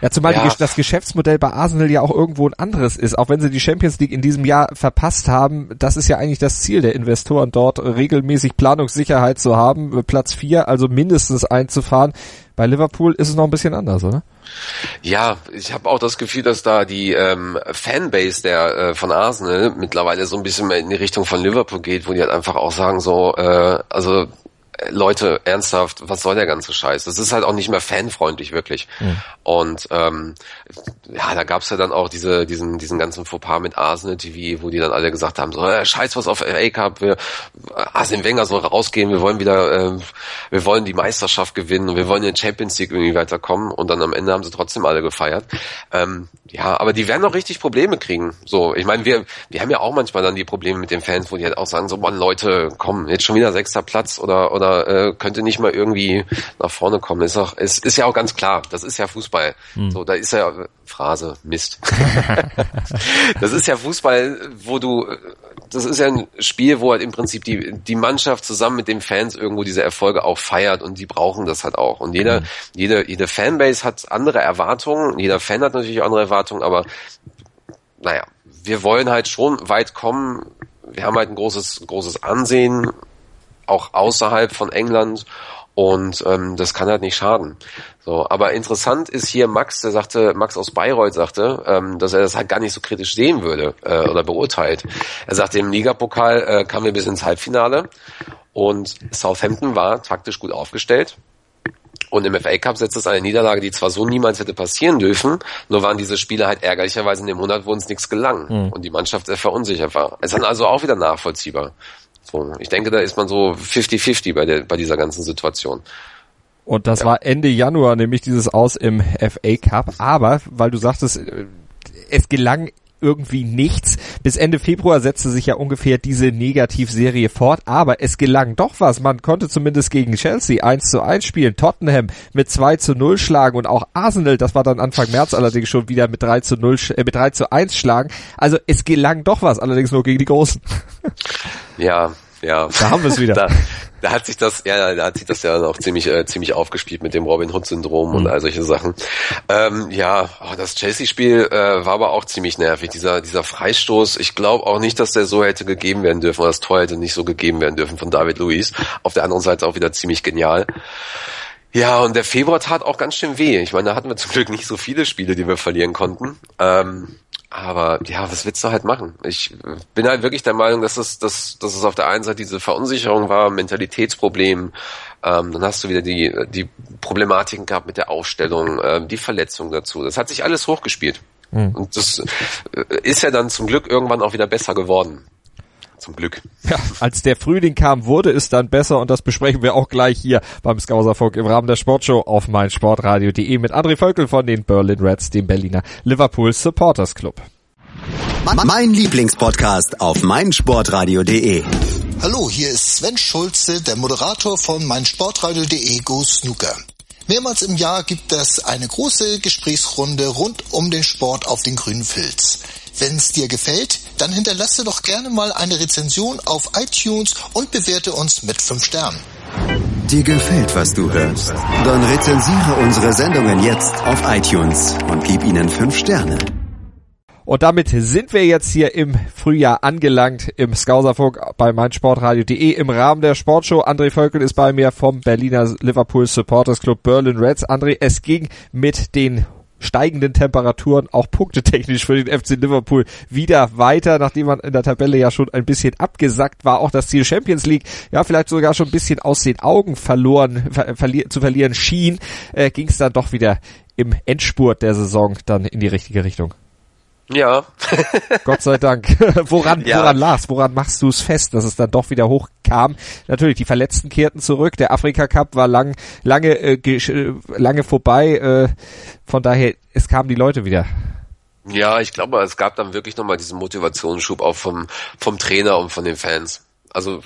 ja, zumal ja. Die, das Geschäftsmodell bei Arsenal ja auch irgendwo ein anderes ist. Auch wenn sie die Champions League in diesem Jahr verpasst haben, das ist ja eigentlich das Ziel der Investoren dort, regelmäßig Planungssicherheit zu haben, Platz vier also mindestens einzufahren. Bei Liverpool ist es noch ein bisschen anders, oder? Ja, ich habe auch das Gefühl, dass da die ähm, Fanbase der äh, von Arsenal mittlerweile so ein bisschen mehr in die Richtung von Liverpool geht, wo die halt einfach auch sagen so, äh, also Leute, ernsthaft, was soll der ganze Scheiß? Das ist halt auch nicht mehr fanfreundlich, wirklich. Mhm. Und ähm, ja, da gab's ja dann auch diese, diesen, diesen ganzen Fauxpas mit Arsenal TV, wo die dann alle gesagt haben, so, äh, scheiß was auf FA Cup, wir, Arsene Wenger soll rausgehen, wir wollen wieder, äh, wir wollen die Meisterschaft gewinnen und wir wollen in den Champions League irgendwie weiterkommen und dann am Ende haben sie trotzdem alle gefeiert. Ähm, ja, aber die werden noch richtig Probleme kriegen. So, ich meine, wir, wir haben ja auch manchmal dann die Probleme mit den Fans, wo die halt auch sagen, so, Mann, Leute, komm, jetzt schon wieder sechster Platz oder, oder oder äh, könnte nicht mal irgendwie nach vorne kommen. Ist auch, es ist ja auch ganz klar, das ist ja Fußball. Hm. So, da ist ja Phrase, Mist. das ist ja Fußball, wo du das ist ja ein Spiel, wo halt im Prinzip die, die Mannschaft zusammen mit den Fans irgendwo diese Erfolge auch feiert und die brauchen das halt auch. Und jeder, mhm. jede, jede Fanbase hat andere Erwartungen, jeder Fan hat natürlich andere Erwartungen, aber naja, wir wollen halt schon weit kommen. Wir haben halt ein großes, großes Ansehen auch außerhalb von England und ähm, das kann halt nicht schaden. So, aber interessant ist hier Max, der sagte, Max aus Bayreuth sagte, ähm, dass er das halt gar nicht so kritisch sehen würde äh, oder beurteilt. Er sagte, im Ligapokal äh, kamen wir bis ins Halbfinale und Southampton war taktisch gut aufgestellt. Und im FA Cup setzt es eine Niederlage, die zwar so niemals hätte passieren dürfen, nur waren diese Spiele halt ärgerlicherweise in dem Monat, wo uns nichts gelang mhm. und die Mannschaft sehr verunsichert war. Es ist dann also auch wieder nachvollziehbar. So, ich denke, da ist man so 50-50 bei, der, bei dieser ganzen Situation. Und das ja. war Ende Januar, nämlich dieses Aus im FA Cup. Aber, weil du sagtest, äh, es gelang irgendwie nichts. Bis Ende Februar setzte sich ja ungefähr diese Negativserie fort, aber es gelang doch was. Man konnte zumindest gegen Chelsea 1 zu 1 spielen, Tottenham mit 2 zu 0 schlagen und auch Arsenal, das war dann Anfang März allerdings schon wieder mit 3 zu 0, äh, mit 3 zu 1 schlagen. Also es gelang doch was, allerdings nur gegen die Großen. Ja, ja. Da haben wir es wieder. Da, da hat sich das, ja, da hat sich das ja auch ziemlich, äh, ziemlich aufgespielt mit dem Robin Hood Syndrom mhm. und all solche Sachen. Ähm, ja, oh, das Chelsea-Spiel äh, war aber auch ziemlich nervig. Dieser, dieser Freistoß. Ich glaube auch nicht, dass der so hätte gegeben werden dürfen, oder das Tor hätte nicht so gegeben werden dürfen von David Luiz. Auf der anderen Seite auch wieder ziemlich genial. Ja, und der Februar tat auch ganz schön weh. Ich meine, da hatten wir zum Glück nicht so viele Spiele, die wir verlieren konnten. Ähm, aber ja, was willst du halt machen? Ich bin halt wirklich der Meinung, dass es, dass, dass es auf der einen Seite diese Verunsicherung war, Mentalitätsproblem, ähm, dann hast du wieder die, die Problematiken gehabt mit der Aufstellung, ähm, die Verletzung dazu. Das hat sich alles hochgespielt. Mhm. Und das äh, ist ja dann zum Glück irgendwann auch wieder besser geworden. Zum Glück. Ja, als der Frühling kam, wurde es dann besser und das besprechen wir auch gleich hier beim Skauserfunk im Rahmen der Sportshow auf meinsportradio.de mit André Völkel von den Berlin Reds, dem Berliner Liverpool Supporters Club. Mein Lieblingspodcast auf meinsportradio.de. Hallo, hier ist Sven Schulze, der Moderator von meinsportradio.de Go Snooker. Mehrmals im Jahr gibt es eine große Gesprächsrunde rund um den Sport auf den grünen Filz. Wenn es dir gefällt, dann hinterlasse doch gerne mal eine Rezension auf iTunes und bewerte uns mit 5 Sternen. Dir gefällt, was du hörst? Dann rezensiere unsere Sendungen jetzt auf iTunes und gib ihnen 5 Sterne. Und damit sind wir jetzt hier im Frühjahr angelangt im Skauserfunk bei meinsportradio.de im Rahmen der Sportshow. André Völkel ist bei mir vom Berliner Liverpool Supporters Club Berlin Reds. André, es ging mit den steigenden Temperaturen auch punktetechnisch für den FC Liverpool wieder weiter, nachdem man in der Tabelle ja schon ein bisschen abgesackt war. Auch das Ziel Champions League, ja vielleicht sogar schon ein bisschen aus den Augen verloren ver verli zu verlieren schien, äh, ging es dann doch wieder im Endspurt der Saison dann in die richtige Richtung. Ja. Gott sei Dank. woran, ja. woran lag's? Woran machst du es fest, dass es dann doch wieder hochkam? Natürlich, die Verletzten kehrten zurück. Der Afrika Cup war lang, lange, äh, äh, lange vorbei. Äh, von daher, es kamen die Leute wieder. Ja, ich glaube, es gab dann wirklich nochmal diesen Motivationsschub auch vom, vom Trainer und von den Fans. Also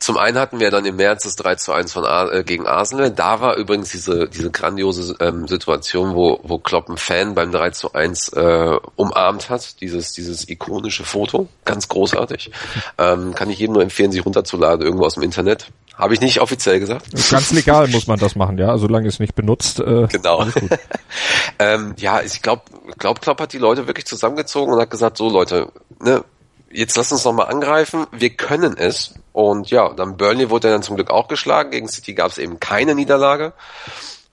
zum einen hatten wir dann im März das 3 zu 1 von äh, gegen Arsenal. Da war übrigens diese, diese grandiose ähm, Situation, wo, wo Klopp einen Fan beim 3 zu 1 äh, umarmt hat. Dieses, dieses ikonische Foto. Ganz großartig. Ähm, kann ich jedem nur empfehlen, sich runterzuladen, irgendwo aus dem Internet. Habe ich nicht offiziell gesagt. Ganz legal muss man das machen, ja, solange es nicht benutzt. Äh, genau. ähm, ja, ich glaube, glaub, Klopp hat die Leute wirklich zusammengezogen und hat gesagt, so Leute, ne, jetzt lass uns noch mal angreifen. Wir können es. Und ja, dann Burnley wurde dann zum Glück auch geschlagen. Gegen City gab es eben keine Niederlage.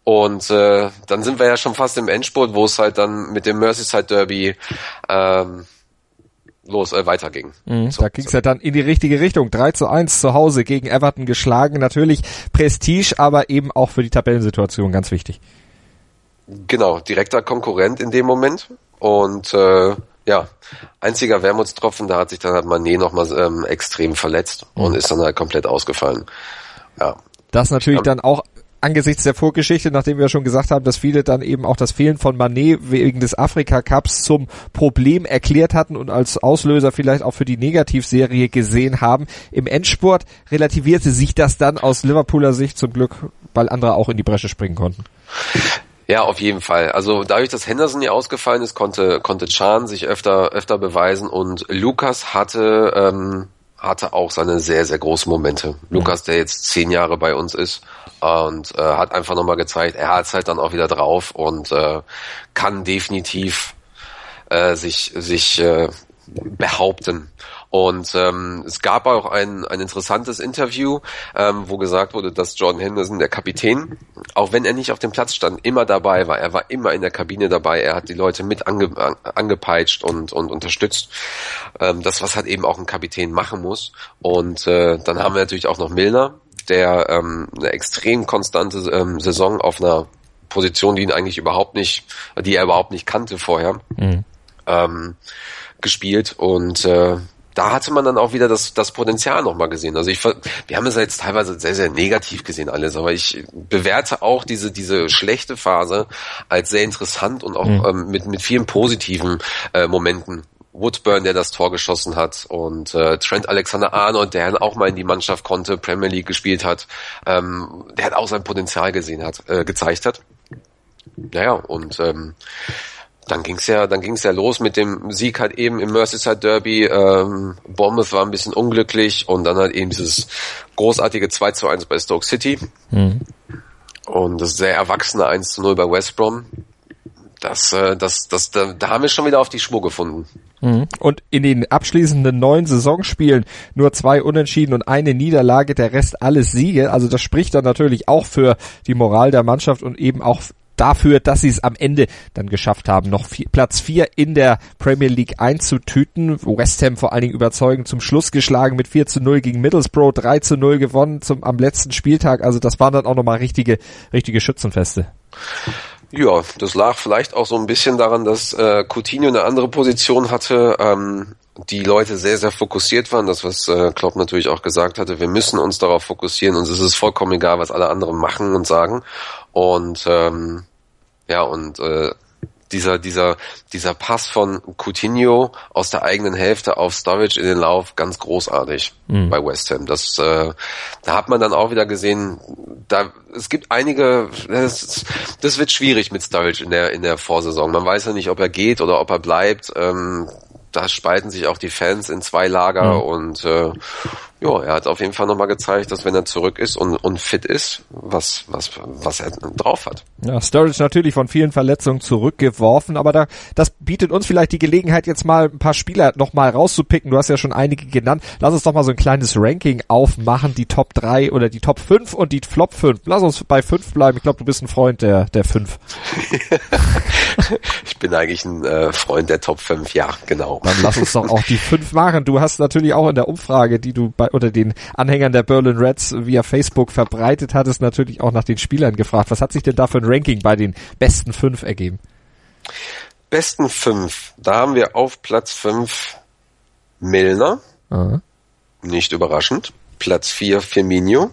Und äh, dann sind wir ja schon fast im Endspurt, wo es halt dann mit dem Merseyside Derby ähm, los äh, weiterging. Mhm, so, da ging es so. ja dann in die richtige Richtung. 3 zu 1 zu Hause gegen Everton geschlagen. Natürlich Prestige, aber eben auch für die Tabellensituation ganz wichtig. Genau, direkter Konkurrent in dem Moment. Und äh, ja, einziger Wermutstropfen, da hat sich dann halt Mané nochmal ähm, extrem verletzt und mhm. ist dann halt komplett ausgefallen. Ja. Das natürlich dann auch angesichts der Vorgeschichte, nachdem wir schon gesagt haben, dass viele dann eben auch das Fehlen von Manet wegen des Afrika Cups zum Problem erklärt hatten und als Auslöser vielleicht auch für die Negativserie gesehen haben. Im Endspurt relativierte sich das dann aus Liverpooler Sicht zum Glück, weil andere auch in die Bresche springen konnten. Ja, auf jeden Fall. Also dadurch, dass Henderson ja ausgefallen ist, konnte konnte Chan sich öfter öfter beweisen und Lukas hatte ähm, hatte auch seine sehr sehr großen Momente. Lukas, der jetzt zehn Jahre bei uns ist und äh, hat einfach nochmal gezeigt, er hat es halt dann auch wieder drauf und äh, kann definitiv äh, sich sich äh, behaupten. Und ähm, es gab auch ein, ein interessantes Interview, ähm, wo gesagt wurde, dass Jordan Henderson, der Kapitän, auch wenn er nicht auf dem Platz stand, immer dabei war. Er war immer in der Kabine dabei. Er hat die Leute mit ange, angepeitscht und, und unterstützt. Ähm, das, was halt eben auch ein Kapitän machen muss. Und äh, dann haben wir natürlich auch noch Milner, der ähm, eine extrem konstante ähm, Saison auf einer Position, die ihn eigentlich überhaupt nicht, die er überhaupt nicht kannte vorher, mhm. ähm, gespielt und äh, da hatte man dann auch wieder das, das Potenzial nochmal gesehen. Also ich, wir haben es jetzt teilweise sehr, sehr negativ gesehen alles, aber ich bewerte auch diese, diese schlechte Phase als sehr interessant und auch mhm. ähm, mit, mit vielen positiven äh, Momenten. Woodburn, der das Tor geschossen hat und äh, Trent Alexander-Arnold, der auch mal in die Mannschaft konnte, Premier League gespielt hat, ähm, der hat auch sein Potenzial gesehen hat, äh, gezeigt hat. Naja, und ähm, dann ging's ja, dann ging's ja los mit dem Sieg halt eben im Merseyside Derby. Ähm, Bournemouth war ein bisschen unglücklich und dann halt eben dieses großartige 2 zu 1 bei Stoke City. Mhm. Und das sehr erwachsene 1 zu 0 bei West Brom. Das, äh, das, das, da, da haben wir schon wieder auf die Spur gefunden. Mhm. Und in den abschließenden neun Saisonspielen nur zwei Unentschieden und eine Niederlage, der Rest alles Siege. Also das spricht dann natürlich auch für die Moral der Mannschaft und eben auch dafür, dass sie es am Ende dann geschafft haben, noch vier, Platz vier in der Premier League einzutüten. West Ham vor allen Dingen überzeugend zum Schluss geschlagen mit 4 zu 0 gegen Middlesbrough, 3 zu 0 gewonnen zum, am letzten Spieltag. Also das waren dann auch nochmal richtige, richtige Schützenfeste. Ja, das lag vielleicht auch so ein bisschen daran, dass äh, Coutinho eine andere Position hatte, ähm, die Leute sehr, sehr fokussiert waren. Das, was äh, Klopp natürlich auch gesagt hatte, wir müssen uns darauf fokussieren. Uns ist es vollkommen egal, was alle anderen machen und sagen. Und ähm, ja, und äh, dieser, dieser, dieser Pass von Coutinho aus der eigenen Hälfte auf Sturridge in den Lauf, ganz großartig mhm. bei West Ham. Das, äh, da hat man dann auch wieder gesehen, da, es gibt einige, das, das wird schwierig mit Sturridge in der, in der Vorsaison. Man weiß ja nicht, ob er geht oder ob er bleibt. Ähm, da spalten sich auch die Fans in zwei Lager mhm. und äh, ja, er hat auf jeden Fall nochmal gezeigt, dass wenn er zurück ist und, und fit ist, was, was, was er drauf hat. Ja, Sturridge natürlich von vielen Verletzungen zurückgeworfen, aber da, das bietet uns vielleicht die Gelegenheit, jetzt mal ein paar Spieler nochmal rauszupicken. Du hast ja schon einige genannt. Lass uns doch mal so ein kleines Ranking aufmachen, die Top 3 oder die Top 5 und die Flop 5. Lass uns bei 5 bleiben. Ich glaube, du bist ein Freund der, der 5. ich bin eigentlich ein äh, Freund der Top 5, ja, genau. Dann lass uns doch auch die 5 machen. Du hast natürlich auch in der Umfrage, die du bei unter den Anhängern der Berlin Reds via Facebook verbreitet hat, ist natürlich auch nach den Spielern gefragt. Was hat sich denn da für ein Ranking bei den besten fünf ergeben? Besten fünf. Da haben wir auf Platz fünf Milner. Aha. Nicht überraschend. Platz vier Firmino.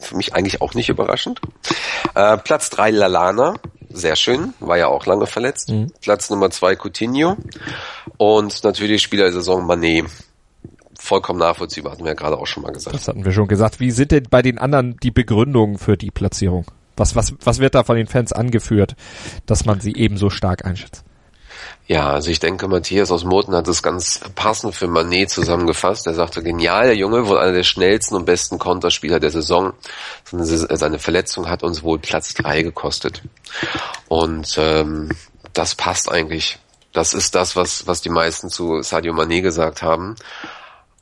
Für mich eigentlich auch nicht überraschend. Äh, Platz drei Lalana. Sehr schön, war ja auch lange verletzt. Mhm. Platz Nummer zwei Coutinho. Und natürlich Spieler der Saison Manet vollkommen nachvollziehbar, hatten wir ja gerade auch schon mal gesagt. Das hatten wir schon gesagt. Wie sind denn bei den anderen die Begründungen für die Platzierung? Was, was, was wird da von den Fans angeführt, dass man sie ebenso stark einschätzt? Ja, also ich denke, Matthias aus Moten hat es ganz passend für Manet zusammengefasst. Er sagte, genial, der Junge, wohl einer der schnellsten und besten Konterspieler der Saison. Seine Verletzung hat uns wohl Platz drei gekostet. Und ähm, das passt eigentlich. Das ist das, was, was die meisten zu Sadio Manet gesagt haben.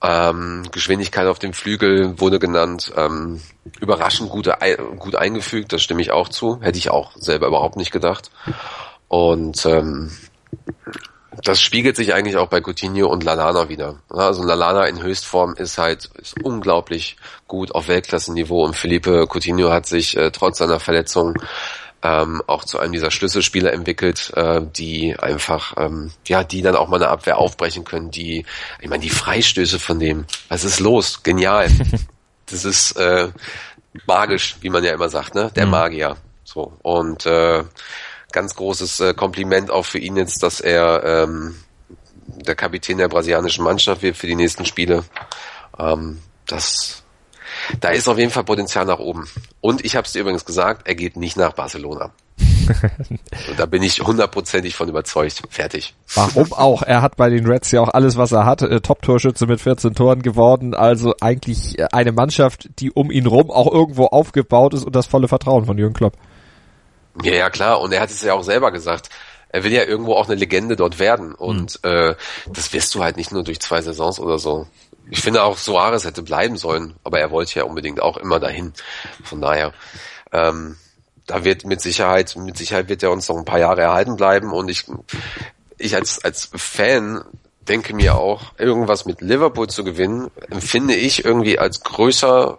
Ähm, Geschwindigkeit auf dem Flügel wurde genannt. Ähm, überraschend gute, gut eingefügt, das stimme ich auch zu. Hätte ich auch selber überhaupt nicht gedacht. Und ähm, Das spiegelt sich eigentlich auch bei Coutinho und Lalana wieder. Also Lalana in Höchstform ist halt ist unglaublich gut auf Weltklassenniveau und Felipe Coutinho hat sich äh, trotz seiner Verletzung ähm, auch zu einem dieser Schlüsselspieler entwickelt, äh, die einfach, ähm, ja, die dann auch mal eine Abwehr aufbrechen können, die, ich meine, die Freistöße von dem, was ist los? Genial. das ist äh, magisch, wie man ja immer sagt, ne? Der mhm. Magier. So. Und äh, ganz großes äh, Kompliment auch für ihn jetzt, dass er ähm, der Kapitän der brasilianischen Mannschaft wird für die nächsten Spiele. Ähm, das da ist auf jeden Fall Potenzial nach oben. Und ich habe es dir übrigens gesagt, er geht nicht nach Barcelona. Und da bin ich hundertprozentig von überzeugt. Fertig. Warum auch? Er hat bei den Reds ja auch alles, was er hat. Äh, Top-Torschütze mit 14 Toren geworden. Also eigentlich äh, eine Mannschaft, die um ihn rum auch irgendwo aufgebaut ist und das volle Vertrauen von Jürgen Klopp. Ja, ja, klar. Und er hat es ja auch selber gesagt. Er will ja irgendwo auch eine Legende dort werden. Und mhm. äh, das wirst du halt nicht nur durch zwei Saisons oder so. Ich finde auch Soares hätte bleiben sollen, aber er wollte ja unbedingt auch immer dahin. Von daher, ähm, da wird mit Sicherheit, mit Sicherheit wird er uns noch ein paar Jahre erhalten bleiben und ich, ich als, als Fan denke mir auch, irgendwas mit Liverpool zu gewinnen, empfinde ich irgendwie als größer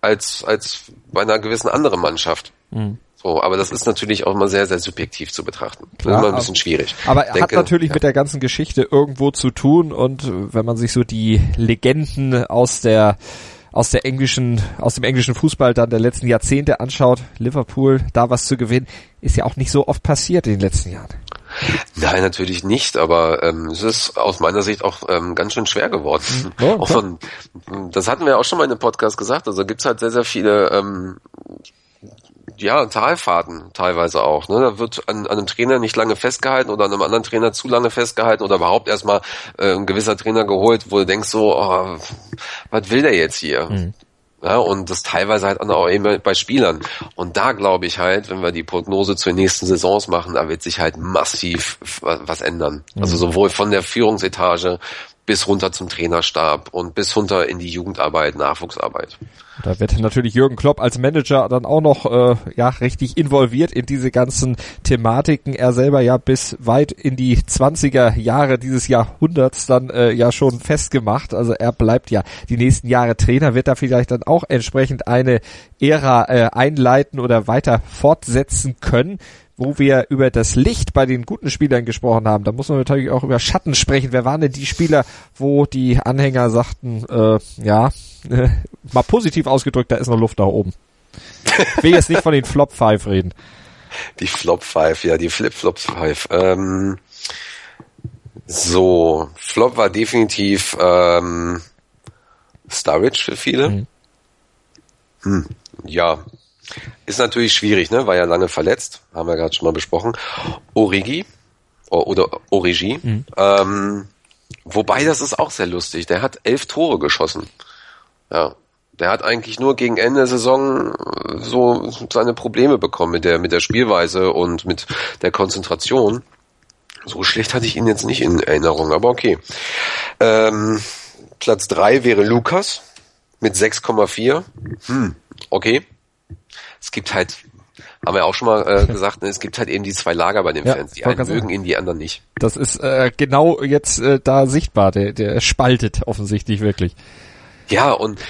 als, als bei einer gewissen anderen Mannschaft. Mhm. So, aber das ist natürlich auch immer sehr, sehr subjektiv zu betrachten. Klar, immer ein bisschen schwierig. Aber er hat natürlich ja. mit der ganzen Geschichte irgendwo zu tun und wenn man sich so die Legenden aus der aus der englischen, aus dem englischen Fußball dann der letzten Jahrzehnte anschaut, Liverpool da was zu gewinnen, ist ja auch nicht so oft passiert in den letzten Jahren. Nein, natürlich nicht, aber ähm, es ist aus meiner Sicht auch ähm, ganz schön schwer geworden. Oh, okay. von, das hatten wir auch schon mal in einem Podcast gesagt, also gibt's halt sehr, sehr viele ähm, ja, Talfahrten teilweise auch. Ne? Da wird an, an einem Trainer nicht lange festgehalten oder an einem anderen Trainer zu lange festgehalten oder überhaupt erstmal äh, ein gewisser Trainer geholt, wo du denkst so, oh, was will der jetzt hier? Mhm. Ja, und das teilweise halt auch eben bei Spielern. Und da glaube ich halt, wenn wir die Prognose zu den nächsten Saisons machen, da wird sich halt massiv was ändern. Also mhm. Also sowohl von der Führungsetage bis runter zum Trainerstab und bis runter in die Jugendarbeit, Nachwuchsarbeit. Da wird natürlich Jürgen Klopp als Manager dann auch noch äh, ja richtig involviert in diese ganzen Thematiken. Er selber ja bis weit in die 20er Jahre dieses Jahrhunderts dann äh, ja schon festgemacht. Also er bleibt ja die nächsten Jahre Trainer, wird da vielleicht dann auch entsprechend eine Ära äh, einleiten oder weiter fortsetzen können wo wir über das Licht bei den guten Spielern gesprochen haben, da muss man natürlich auch über Schatten sprechen. Wer waren denn die Spieler, wo die Anhänger sagten, äh, ja, äh, mal positiv ausgedrückt, da ist noch Luft nach oben. Ich will jetzt nicht von den Flop Five reden. Die Flop Five, ja, die Flip Flop Five. Ähm, so, Flop war definitiv ähm, Sturridge für viele. Mhm. Hm, ja, ist natürlich schwierig, ne? War ja lange verletzt, haben wir gerade schon mal besprochen. Origi oder Origi. Mhm. Ähm, wobei das ist auch sehr lustig. Der hat elf Tore geschossen. Ja. Der hat eigentlich nur gegen Ende der Saison so seine Probleme bekommen mit der, mit der Spielweise und mit der Konzentration. So schlecht hatte ich ihn jetzt nicht in Erinnerung, aber okay. Ähm, Platz drei wäre Lukas mit 6,4. Hm, okay es gibt halt, haben wir auch schon mal äh, gesagt, ne, es gibt halt eben die zwei Lager bei den ja, Fans. Die einen mögen ihn, die anderen nicht. Das ist äh, genau jetzt äh, da sichtbar. Der, der spaltet offensichtlich wirklich. Ja, und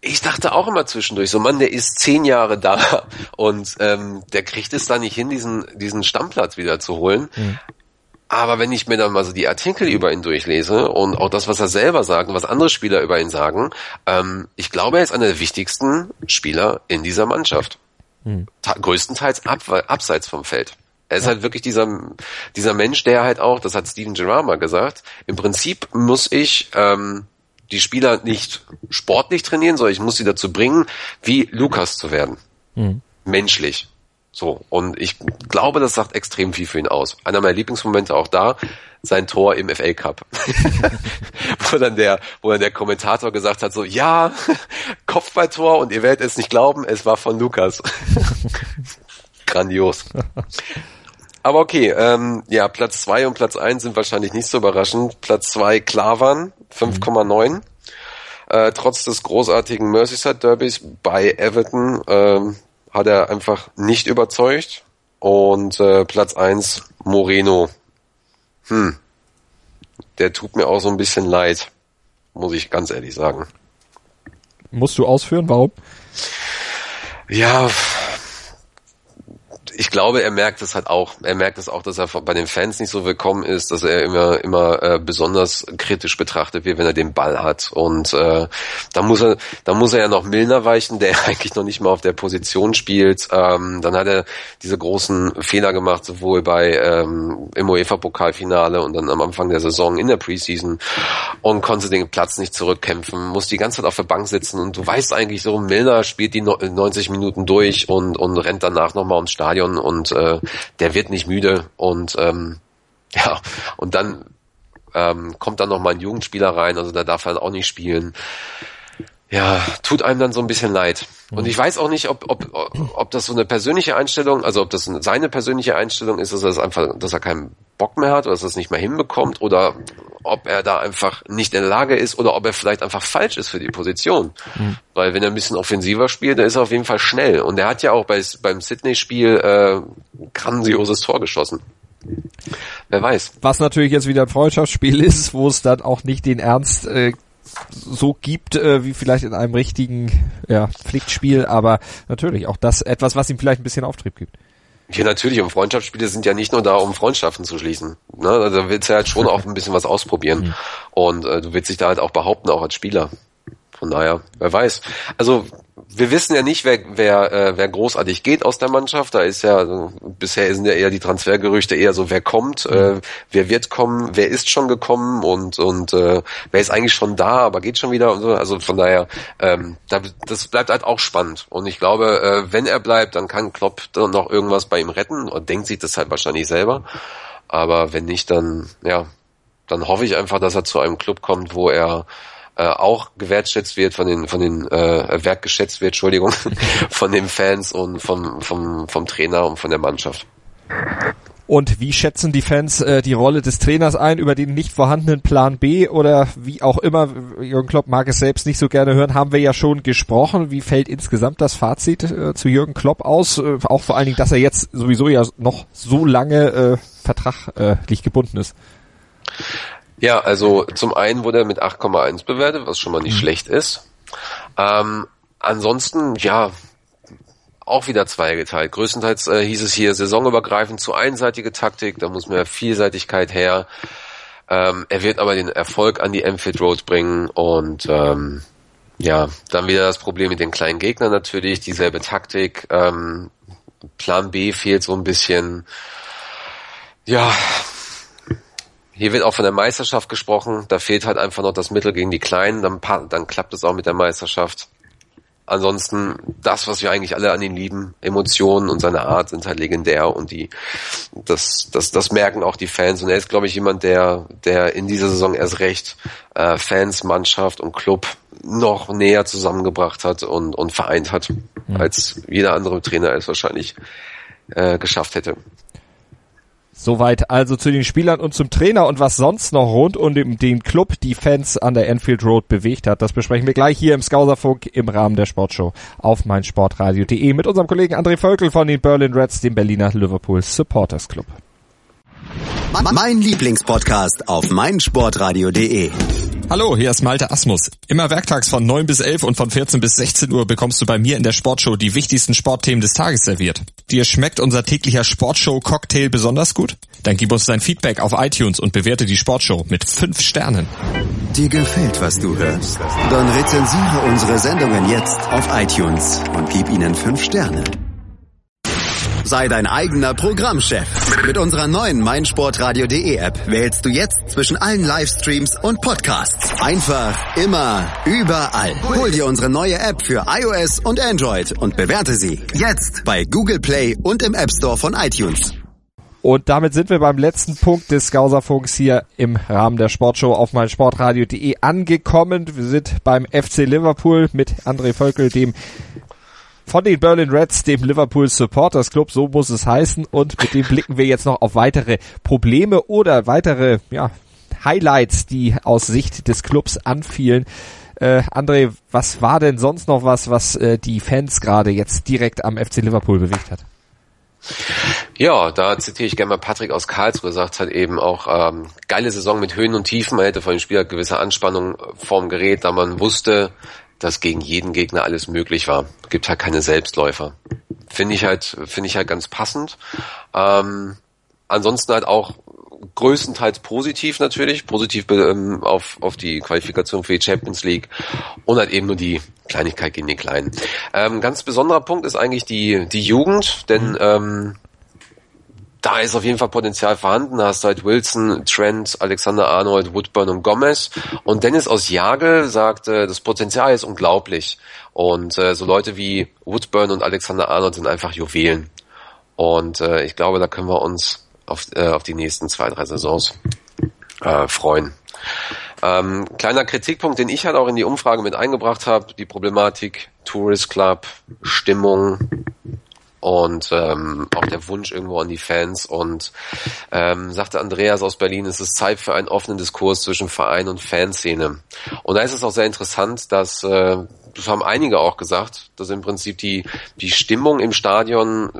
ich dachte auch immer zwischendurch, so Mann, der ist zehn Jahre da und ähm, der kriegt es da nicht hin, diesen, diesen Stammplatz wieder zu holen. Mhm. Aber wenn ich mir dann mal so die Artikel über ihn durchlese und auch das, was er selber sagt und was andere Spieler über ihn sagen, ähm, ich glaube, er ist einer der wichtigsten Spieler in dieser Mannschaft. Hm. Größtenteils ab, abseits vom Feld. Er ist ja. halt wirklich dieser, dieser Mensch, der halt auch, das hat Steven Gerrard mal gesagt, im Prinzip muss ich ähm, die Spieler nicht sportlich trainieren, sondern ich muss sie dazu bringen, wie Lukas zu werden. Hm. Menschlich. So, und ich glaube, das sagt extrem viel für ihn aus. Einer meiner Lieblingsmomente auch da, sein Tor im FA Cup. wo dann der, wo dann der Kommentator gesagt hat, so, ja, Kopfballtor und ihr werdet es nicht glauben, es war von Lukas. Grandios. Aber okay, ähm, ja, Platz zwei und Platz eins sind wahrscheinlich nicht so überraschend. Platz zwei Klavan, 5,9. Mhm. Äh, trotz des großartigen Merseyside Derbys bei Everton, ähm, hat er einfach nicht überzeugt. Und äh, Platz eins Moreno hm, der tut mir auch so ein bisschen leid, muss ich ganz ehrlich sagen. Musst du ausführen, warum? Ja, ich glaube, er merkt es halt auch. Er merkt es auch, dass er bei den Fans nicht so willkommen ist, dass er immer immer äh, besonders kritisch betrachtet wird, wenn er den Ball hat. Und äh, da muss er, da muss er ja noch Milner weichen, der eigentlich noch nicht mal auf der Position spielt. Ähm, dann hat er diese großen Fehler gemacht, sowohl bei ähm, im UEFA-Pokalfinale und dann am Anfang der Saison in der Preseason und konnte den Platz nicht zurückkämpfen, muss die ganze Zeit auf der Bank sitzen und du weißt eigentlich so, Milner spielt die 90 Minuten durch und und rennt danach nochmal ums Stadion Stadion und äh, der wird nicht müde und ähm, ja, und dann ähm, kommt dann noch mal ein Jugendspieler rein, also da darf er auch nicht spielen. Ja, tut einem dann so ein bisschen leid. Und ich weiß auch nicht, ob, ob, ob das so eine persönliche Einstellung, also ob das seine persönliche Einstellung ist, dass er das einfach, dass er keinen Bock mehr hat oder dass er es nicht mehr hinbekommt oder ob er da einfach nicht in der Lage ist oder ob er vielleicht einfach falsch ist für die Position. Mhm. Weil wenn er ein bisschen offensiver spielt, dann ist er auf jeden Fall schnell. Und er hat ja auch bei, beim Sydney-Spiel äh, grandioses Tor geschossen. Wer weiß. Was natürlich jetzt wieder ein Freundschaftsspiel ist, wo es dann auch nicht den Ernst äh, so gibt, äh, wie vielleicht in einem richtigen ja, Pflichtspiel, aber natürlich auch das etwas, was ihm vielleicht ein bisschen Auftrieb gibt. Ja, natürlich. Und Freundschaftsspiele sind ja nicht nur da, um Freundschaften zu schließen. Ne? Also da willst du halt schon auch ein bisschen was ausprobieren. Mhm. Und äh, du willst dich da halt auch behaupten, auch als Spieler. Von daher, wer weiß. Also wir wissen ja nicht, wer, wer, äh, wer großartig geht aus der Mannschaft. Da ist ja, also, bisher sind ja eher die Transfergerüchte eher so, wer kommt, mhm. äh, wer wird kommen, wer ist schon gekommen und, und äh, wer ist eigentlich schon da, aber geht schon wieder und so. Also von daher, ähm, da, das bleibt halt auch spannend. Und ich glaube, äh, wenn er bleibt, dann kann Klopp dann noch irgendwas bei ihm retten und denkt sich das halt wahrscheinlich selber. Aber wenn nicht, dann, ja, dann hoffe ich einfach, dass er zu einem Club kommt, wo er äh, auch gewertschätzt wird von den von den äh, wertgeschätzt wird, Entschuldigung, von den Fans und vom vom vom Trainer und von der Mannschaft. Und wie schätzen die Fans äh, die Rolle des Trainers ein über den nicht vorhandenen Plan B oder wie auch immer, Jürgen Klopp mag es selbst nicht so gerne hören, haben wir ja schon gesprochen. Wie fällt insgesamt das Fazit äh, zu Jürgen Klopp aus? Äh, auch vor allen Dingen, dass er jetzt sowieso ja noch so lange äh, vertraglich gebunden ist. Ja, also zum einen wurde er mit 8,1 bewertet, was schon mal nicht mhm. schlecht ist. Ähm, ansonsten, ja, auch wieder zweigeteilt. Größtenteils äh, hieß es hier saisonübergreifend zu einseitige Taktik, da muss mehr Vielseitigkeit her. Ähm, er wird aber den Erfolg an die Enfield Road bringen und ähm, ja, dann wieder das Problem mit den kleinen Gegnern natürlich, dieselbe Taktik. Ähm, Plan B fehlt so ein bisschen. Ja, hier wird auch von der Meisterschaft gesprochen. Da fehlt halt einfach noch das Mittel gegen die Kleinen. Dann, dann klappt es auch mit der Meisterschaft. Ansonsten, das, was wir eigentlich alle an ihn lieben, Emotionen und seine Art sind halt legendär und die, das, das, das merken auch die Fans. Und er ist, glaube ich, jemand, der, der in dieser Saison erst recht äh, Fans, Mannschaft und Club noch näher zusammengebracht hat und, und vereint hat, mhm. als jeder andere Trainer es wahrscheinlich äh, geschafft hätte. Soweit also zu den Spielern und zum Trainer und was sonst noch rund um den Club die Fans an der Enfield Road bewegt hat. Das besprechen wir gleich hier im Skauserfunk im Rahmen der Sportshow auf meinsportradio.de mit unserem Kollegen André Völkel von den Berlin Reds, dem Berliner Liverpool Supporters Club. Mein Lieblingspodcast auf meinsportradio.de Hallo, hier ist Malte Asmus. Immer werktags von 9 bis 11 und von 14 bis 16 Uhr bekommst du bei mir in der Sportshow die wichtigsten Sportthemen des Tages serviert. Dir schmeckt unser täglicher Sportshow-Cocktail besonders gut? Dann gib uns dein Feedback auf iTunes und bewerte die Sportshow mit 5 Sternen. Dir gefällt, was du hörst? Dann rezensiere unsere Sendungen jetzt auf iTunes und gib ihnen 5 Sterne. Sei dein eigener Programmchef. Mit unserer neuen meinsportradio.de App wählst du jetzt zwischen allen Livestreams und Podcasts. Einfach, immer, überall. Hol dir unsere neue App für iOS und Android und bewerte sie jetzt bei Google Play und im App Store von iTunes. Und damit sind wir beim letzten Punkt des Skauserfunks hier im Rahmen der Sportshow auf meinsportradio.de angekommen. Wir sind beim FC Liverpool mit André Völkel, dem von den Berlin Reds, dem Liverpool Supporters Club, so muss es heißen. Und mit dem blicken wir jetzt noch auf weitere Probleme oder weitere ja, Highlights, die aus Sicht des Clubs anfielen. Äh, André, was war denn sonst noch was, was äh, die Fans gerade jetzt direkt am FC Liverpool bewegt hat? Ja, da zitiere ich gerne mal Patrick aus Karlsruhe, sagt halt eben auch, ähm, geile Saison mit Höhen und Tiefen. Man hätte vor dem Spiel halt gewisse Anspannung vorm Gerät, da man wusste, dass gegen jeden Gegner alles möglich war. Gibt halt keine Selbstläufer. Finde ich halt, finde ich halt ganz passend. Ähm, ansonsten halt auch größtenteils positiv natürlich, positiv ähm, auf, auf die Qualifikation für die Champions League und halt eben nur die Kleinigkeit gegen den Kleinen. Ähm, ganz besonderer Punkt ist eigentlich die, die Jugend, denn ähm, da ist auf jeden Fall Potenzial vorhanden. Da hast du halt Wilson, Trent, Alexander Arnold, Woodburn und Gomez. Und Dennis aus Jagel sagt, äh, das Potenzial ist unglaublich. Und äh, so Leute wie Woodburn und Alexander Arnold sind einfach Juwelen. Und äh, ich glaube, da können wir uns auf, äh, auf die nächsten zwei, drei Saisons äh, freuen. Ähm, kleiner Kritikpunkt, den ich halt auch in die Umfrage mit eingebracht habe, die Problematik Tourist Club, Stimmung, und ähm, auch der Wunsch irgendwo an die Fans und ähm, sagte Andreas aus Berlin, es ist Zeit für einen offenen Diskurs zwischen Verein und Fanszene. Und da ist es auch sehr interessant, dass äh, das haben einige auch gesagt, dass im Prinzip die die Stimmung im Stadion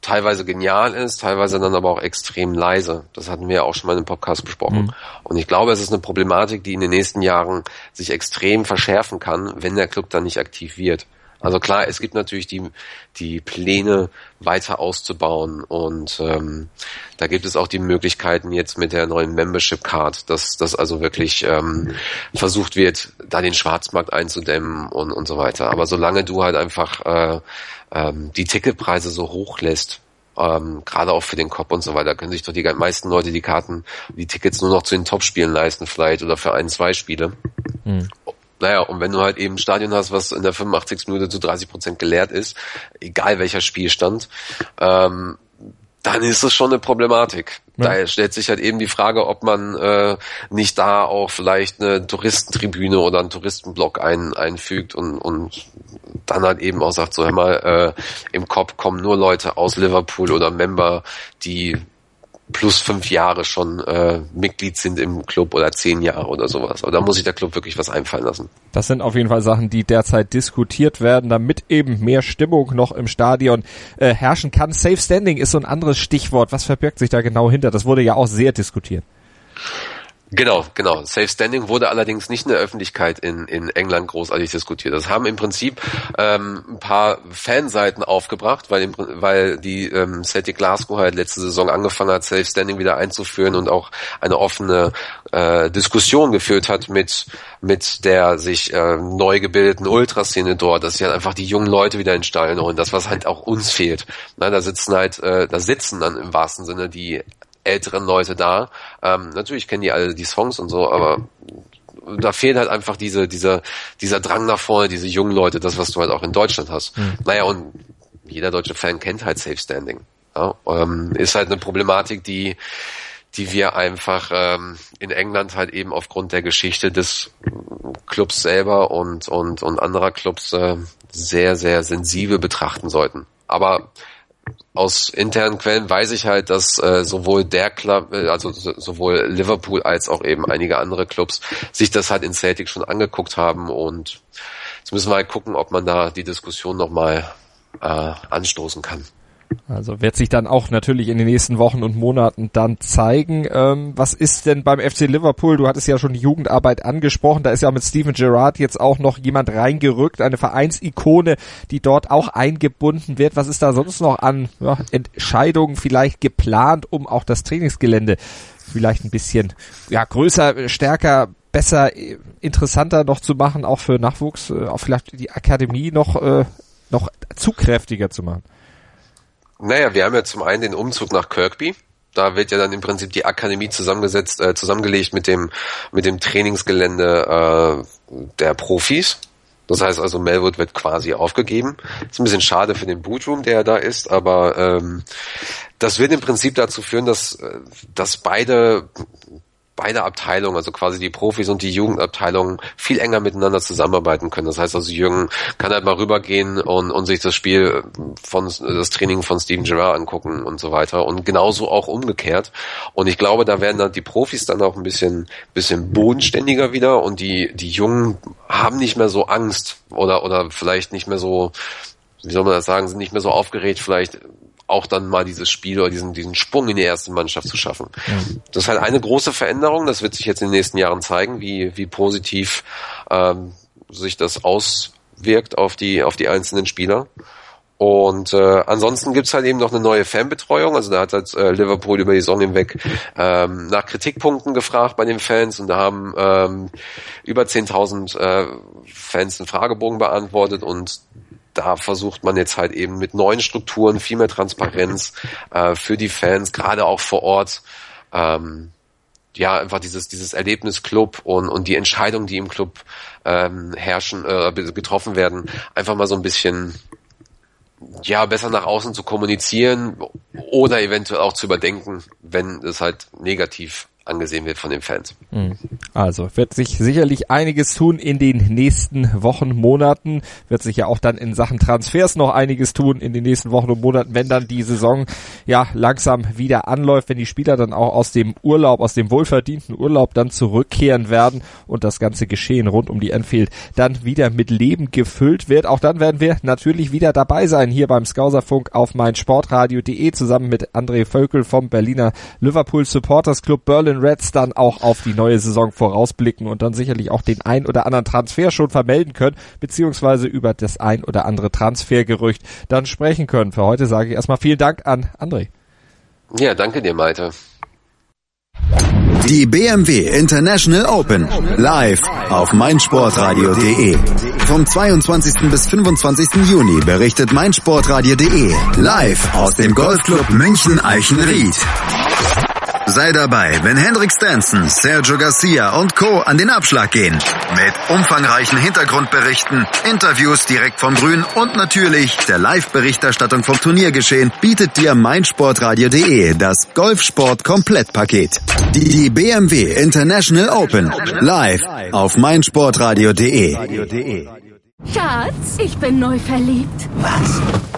teilweise genial ist, teilweise dann aber auch extrem leise. Das hatten wir ja auch schon mal im Podcast besprochen. Mhm. Und ich glaube, es ist eine Problematik, die in den nächsten Jahren sich extrem verschärfen kann, wenn der Club dann nicht aktiv wird. Also klar, es gibt natürlich die, die Pläne weiter auszubauen und ähm, da gibt es auch die Möglichkeiten jetzt mit der neuen Membership Card, dass das also wirklich ähm, versucht wird, da den Schwarzmarkt einzudämmen und, und so weiter. Aber solange du halt einfach äh, ähm, die Ticketpreise so hoch lässt, ähm, gerade auch für den Kopf und so weiter, können sich doch die meisten Leute die Karten, die Tickets nur noch zu den Top-Spielen leisten vielleicht oder für ein, zwei Spiele. Mhm. Naja, und wenn du halt eben ein Stadion hast, was in der 85. Minute zu 30 Prozent geleert ist, egal welcher Spielstand, ähm, dann ist es schon eine Problematik. Ja. Daher stellt sich halt eben die Frage, ob man äh, nicht da auch vielleicht eine Touristentribüne oder einen Touristenblock ein, einfügt und, und dann halt eben auch sagt, so hör mal, äh, im Kopf kommen nur Leute aus Liverpool oder Member, die plus fünf Jahre schon äh, Mitglied sind im Club oder zehn Jahre oder sowas. Aber da muss sich der Club wirklich was einfallen lassen. Das sind auf jeden Fall Sachen, die derzeit diskutiert werden, damit eben mehr Stimmung noch im Stadion äh, herrschen kann. Safe Standing ist so ein anderes Stichwort. Was verbirgt sich da genau hinter? Das wurde ja auch sehr diskutiert. Genau, genau. Safe Standing wurde allerdings nicht in der Öffentlichkeit in, in England großartig diskutiert. Das haben im Prinzip ähm, ein paar Fanseiten aufgebracht, weil, im, weil die ähm, Celtic Glasgow halt letzte Saison angefangen hat, Safe Standing wieder einzuführen und auch eine offene äh, Diskussion geführt hat mit mit der sich äh, neu gebildeten Ultraszene dort, dass sie halt einfach die jungen Leute wieder in Stadion holen, das was halt auch uns fehlt. Na, da sitzen halt, äh, da sitzen dann im wahrsten Sinne die älteren Leute da. Ähm, natürlich kennen die alle die Songs und so, aber da fehlt halt einfach diese, dieser, dieser Drang nach vorne, diese jungen Leute, das, was du halt auch in Deutschland hast. Mhm. Naja, und jeder deutsche Fan kennt halt Safe Standing. Ja, ähm, ist halt eine Problematik, die, die wir einfach ähm, in England halt eben aufgrund der Geschichte des Clubs selber und, und, und anderer Clubs äh, sehr, sehr sensibel betrachten sollten. Aber aus internen Quellen weiß ich halt, dass äh, sowohl der Club, äh, also so, sowohl Liverpool als auch eben einige andere Clubs sich das halt in Celtic schon angeguckt haben und jetzt müssen wir halt gucken, ob man da die Diskussion nochmal äh, anstoßen kann. Also wird sich dann auch natürlich in den nächsten Wochen und Monaten dann zeigen. Ähm, was ist denn beim FC Liverpool? Du hattest ja schon die Jugendarbeit angesprochen. Da ist ja mit Steven Gerrard jetzt auch noch jemand reingerückt, eine Vereinsikone, die dort auch eingebunden wird. Was ist da sonst noch an ja, Entscheidungen vielleicht geplant, um auch das Trainingsgelände vielleicht ein bisschen ja, größer, stärker, besser, interessanter noch zu machen, auch für Nachwuchs, äh, auch vielleicht die Akademie noch, äh, noch zugkräftiger zu machen? Naja, wir haben ja zum einen den Umzug nach Kirkby. Da wird ja dann im Prinzip die Akademie zusammengesetzt, äh, zusammengelegt mit dem mit dem Trainingsgelände äh, der Profis. Das heißt also, Melwood wird quasi aufgegeben. Ist ein bisschen schade für den Bootroom, der da ist, aber ähm, das wird im Prinzip dazu führen, dass, äh, dass beide beide Abteilungen, also quasi die Profis und die Jugendabteilungen, viel enger miteinander zusammenarbeiten können. Das heißt also, Jürgen kann halt mal rübergehen und, und sich das Spiel von das Training von Steven Gerrard angucken und so weiter. Und genauso auch umgekehrt. Und ich glaube, da werden dann die Profis dann auch ein bisschen, bisschen bodenständiger wieder und die, die Jungen haben nicht mehr so Angst oder, oder vielleicht nicht mehr so, wie soll man das sagen, sind nicht mehr so aufgeregt, vielleicht auch dann mal dieses Spiel oder diesen, diesen Sprung in die erste Mannschaft zu schaffen. Das ist halt eine große Veränderung. Das wird sich jetzt in den nächsten Jahren zeigen, wie, wie positiv ähm, sich das auswirkt auf die, auf die einzelnen Spieler. Und äh, ansonsten gibt's halt eben noch eine neue Fanbetreuung. Also da hat halt, äh, Liverpool über die Saison hinweg ähm, nach Kritikpunkten gefragt bei den Fans und da haben ähm, über 10.000 äh, Fans einen Fragebogen beantwortet und da versucht man jetzt halt eben mit neuen Strukturen, viel mehr Transparenz äh, für die Fans, gerade auch vor Ort, ähm, ja, einfach dieses, dieses Erlebnisclub und, und die Entscheidungen, die im Club ähm, herrschen, äh, getroffen werden, einfach mal so ein bisschen ja, besser nach außen zu kommunizieren oder eventuell auch zu überdenken, wenn es halt negativ angesehen wird von den Fans. Mhm. Also wird sich sicherlich einiges tun in den nächsten Wochen, Monaten. Wird sich ja auch dann in Sachen Transfers noch einiges tun in den nächsten Wochen und Monaten, wenn dann die Saison ja langsam wieder anläuft, wenn die Spieler dann auch aus dem Urlaub, aus dem wohlverdienten Urlaub dann zurückkehren werden und das ganze Geschehen rund um die Enfield dann wieder mit Leben gefüllt wird. Auch dann werden wir natürlich wieder dabei sein hier beim Skauserfunk auf meinsportradio.de zusammen mit André Völkel vom Berliner Liverpool Supporters Club Berlin Reds dann auch auf die neue Saison vorausblicken und dann sicherlich auch den ein oder anderen Transfer schon vermelden können, beziehungsweise über das ein oder andere Transfergerücht dann sprechen können. Für heute sage ich erstmal vielen Dank an André. Ja, danke dir, Malte. Die BMW International Open live auf meinsportradio.de. Vom 22. bis 25. Juni berichtet meinsportradio.de live aus dem Golfclub München Eichenried. Sei dabei, wenn Hendrik Stenson, Sergio Garcia und Co. an den Abschlag gehen. Mit umfangreichen Hintergrundberichten, Interviews direkt vom Grün und natürlich der Live-Berichterstattung vom Turniergeschehen bietet dir meinsportradio.de das Golfsport-Komplettpaket. Die BMW International Open live auf meinsportradio.de. Schatz, ich bin neu verliebt. Was?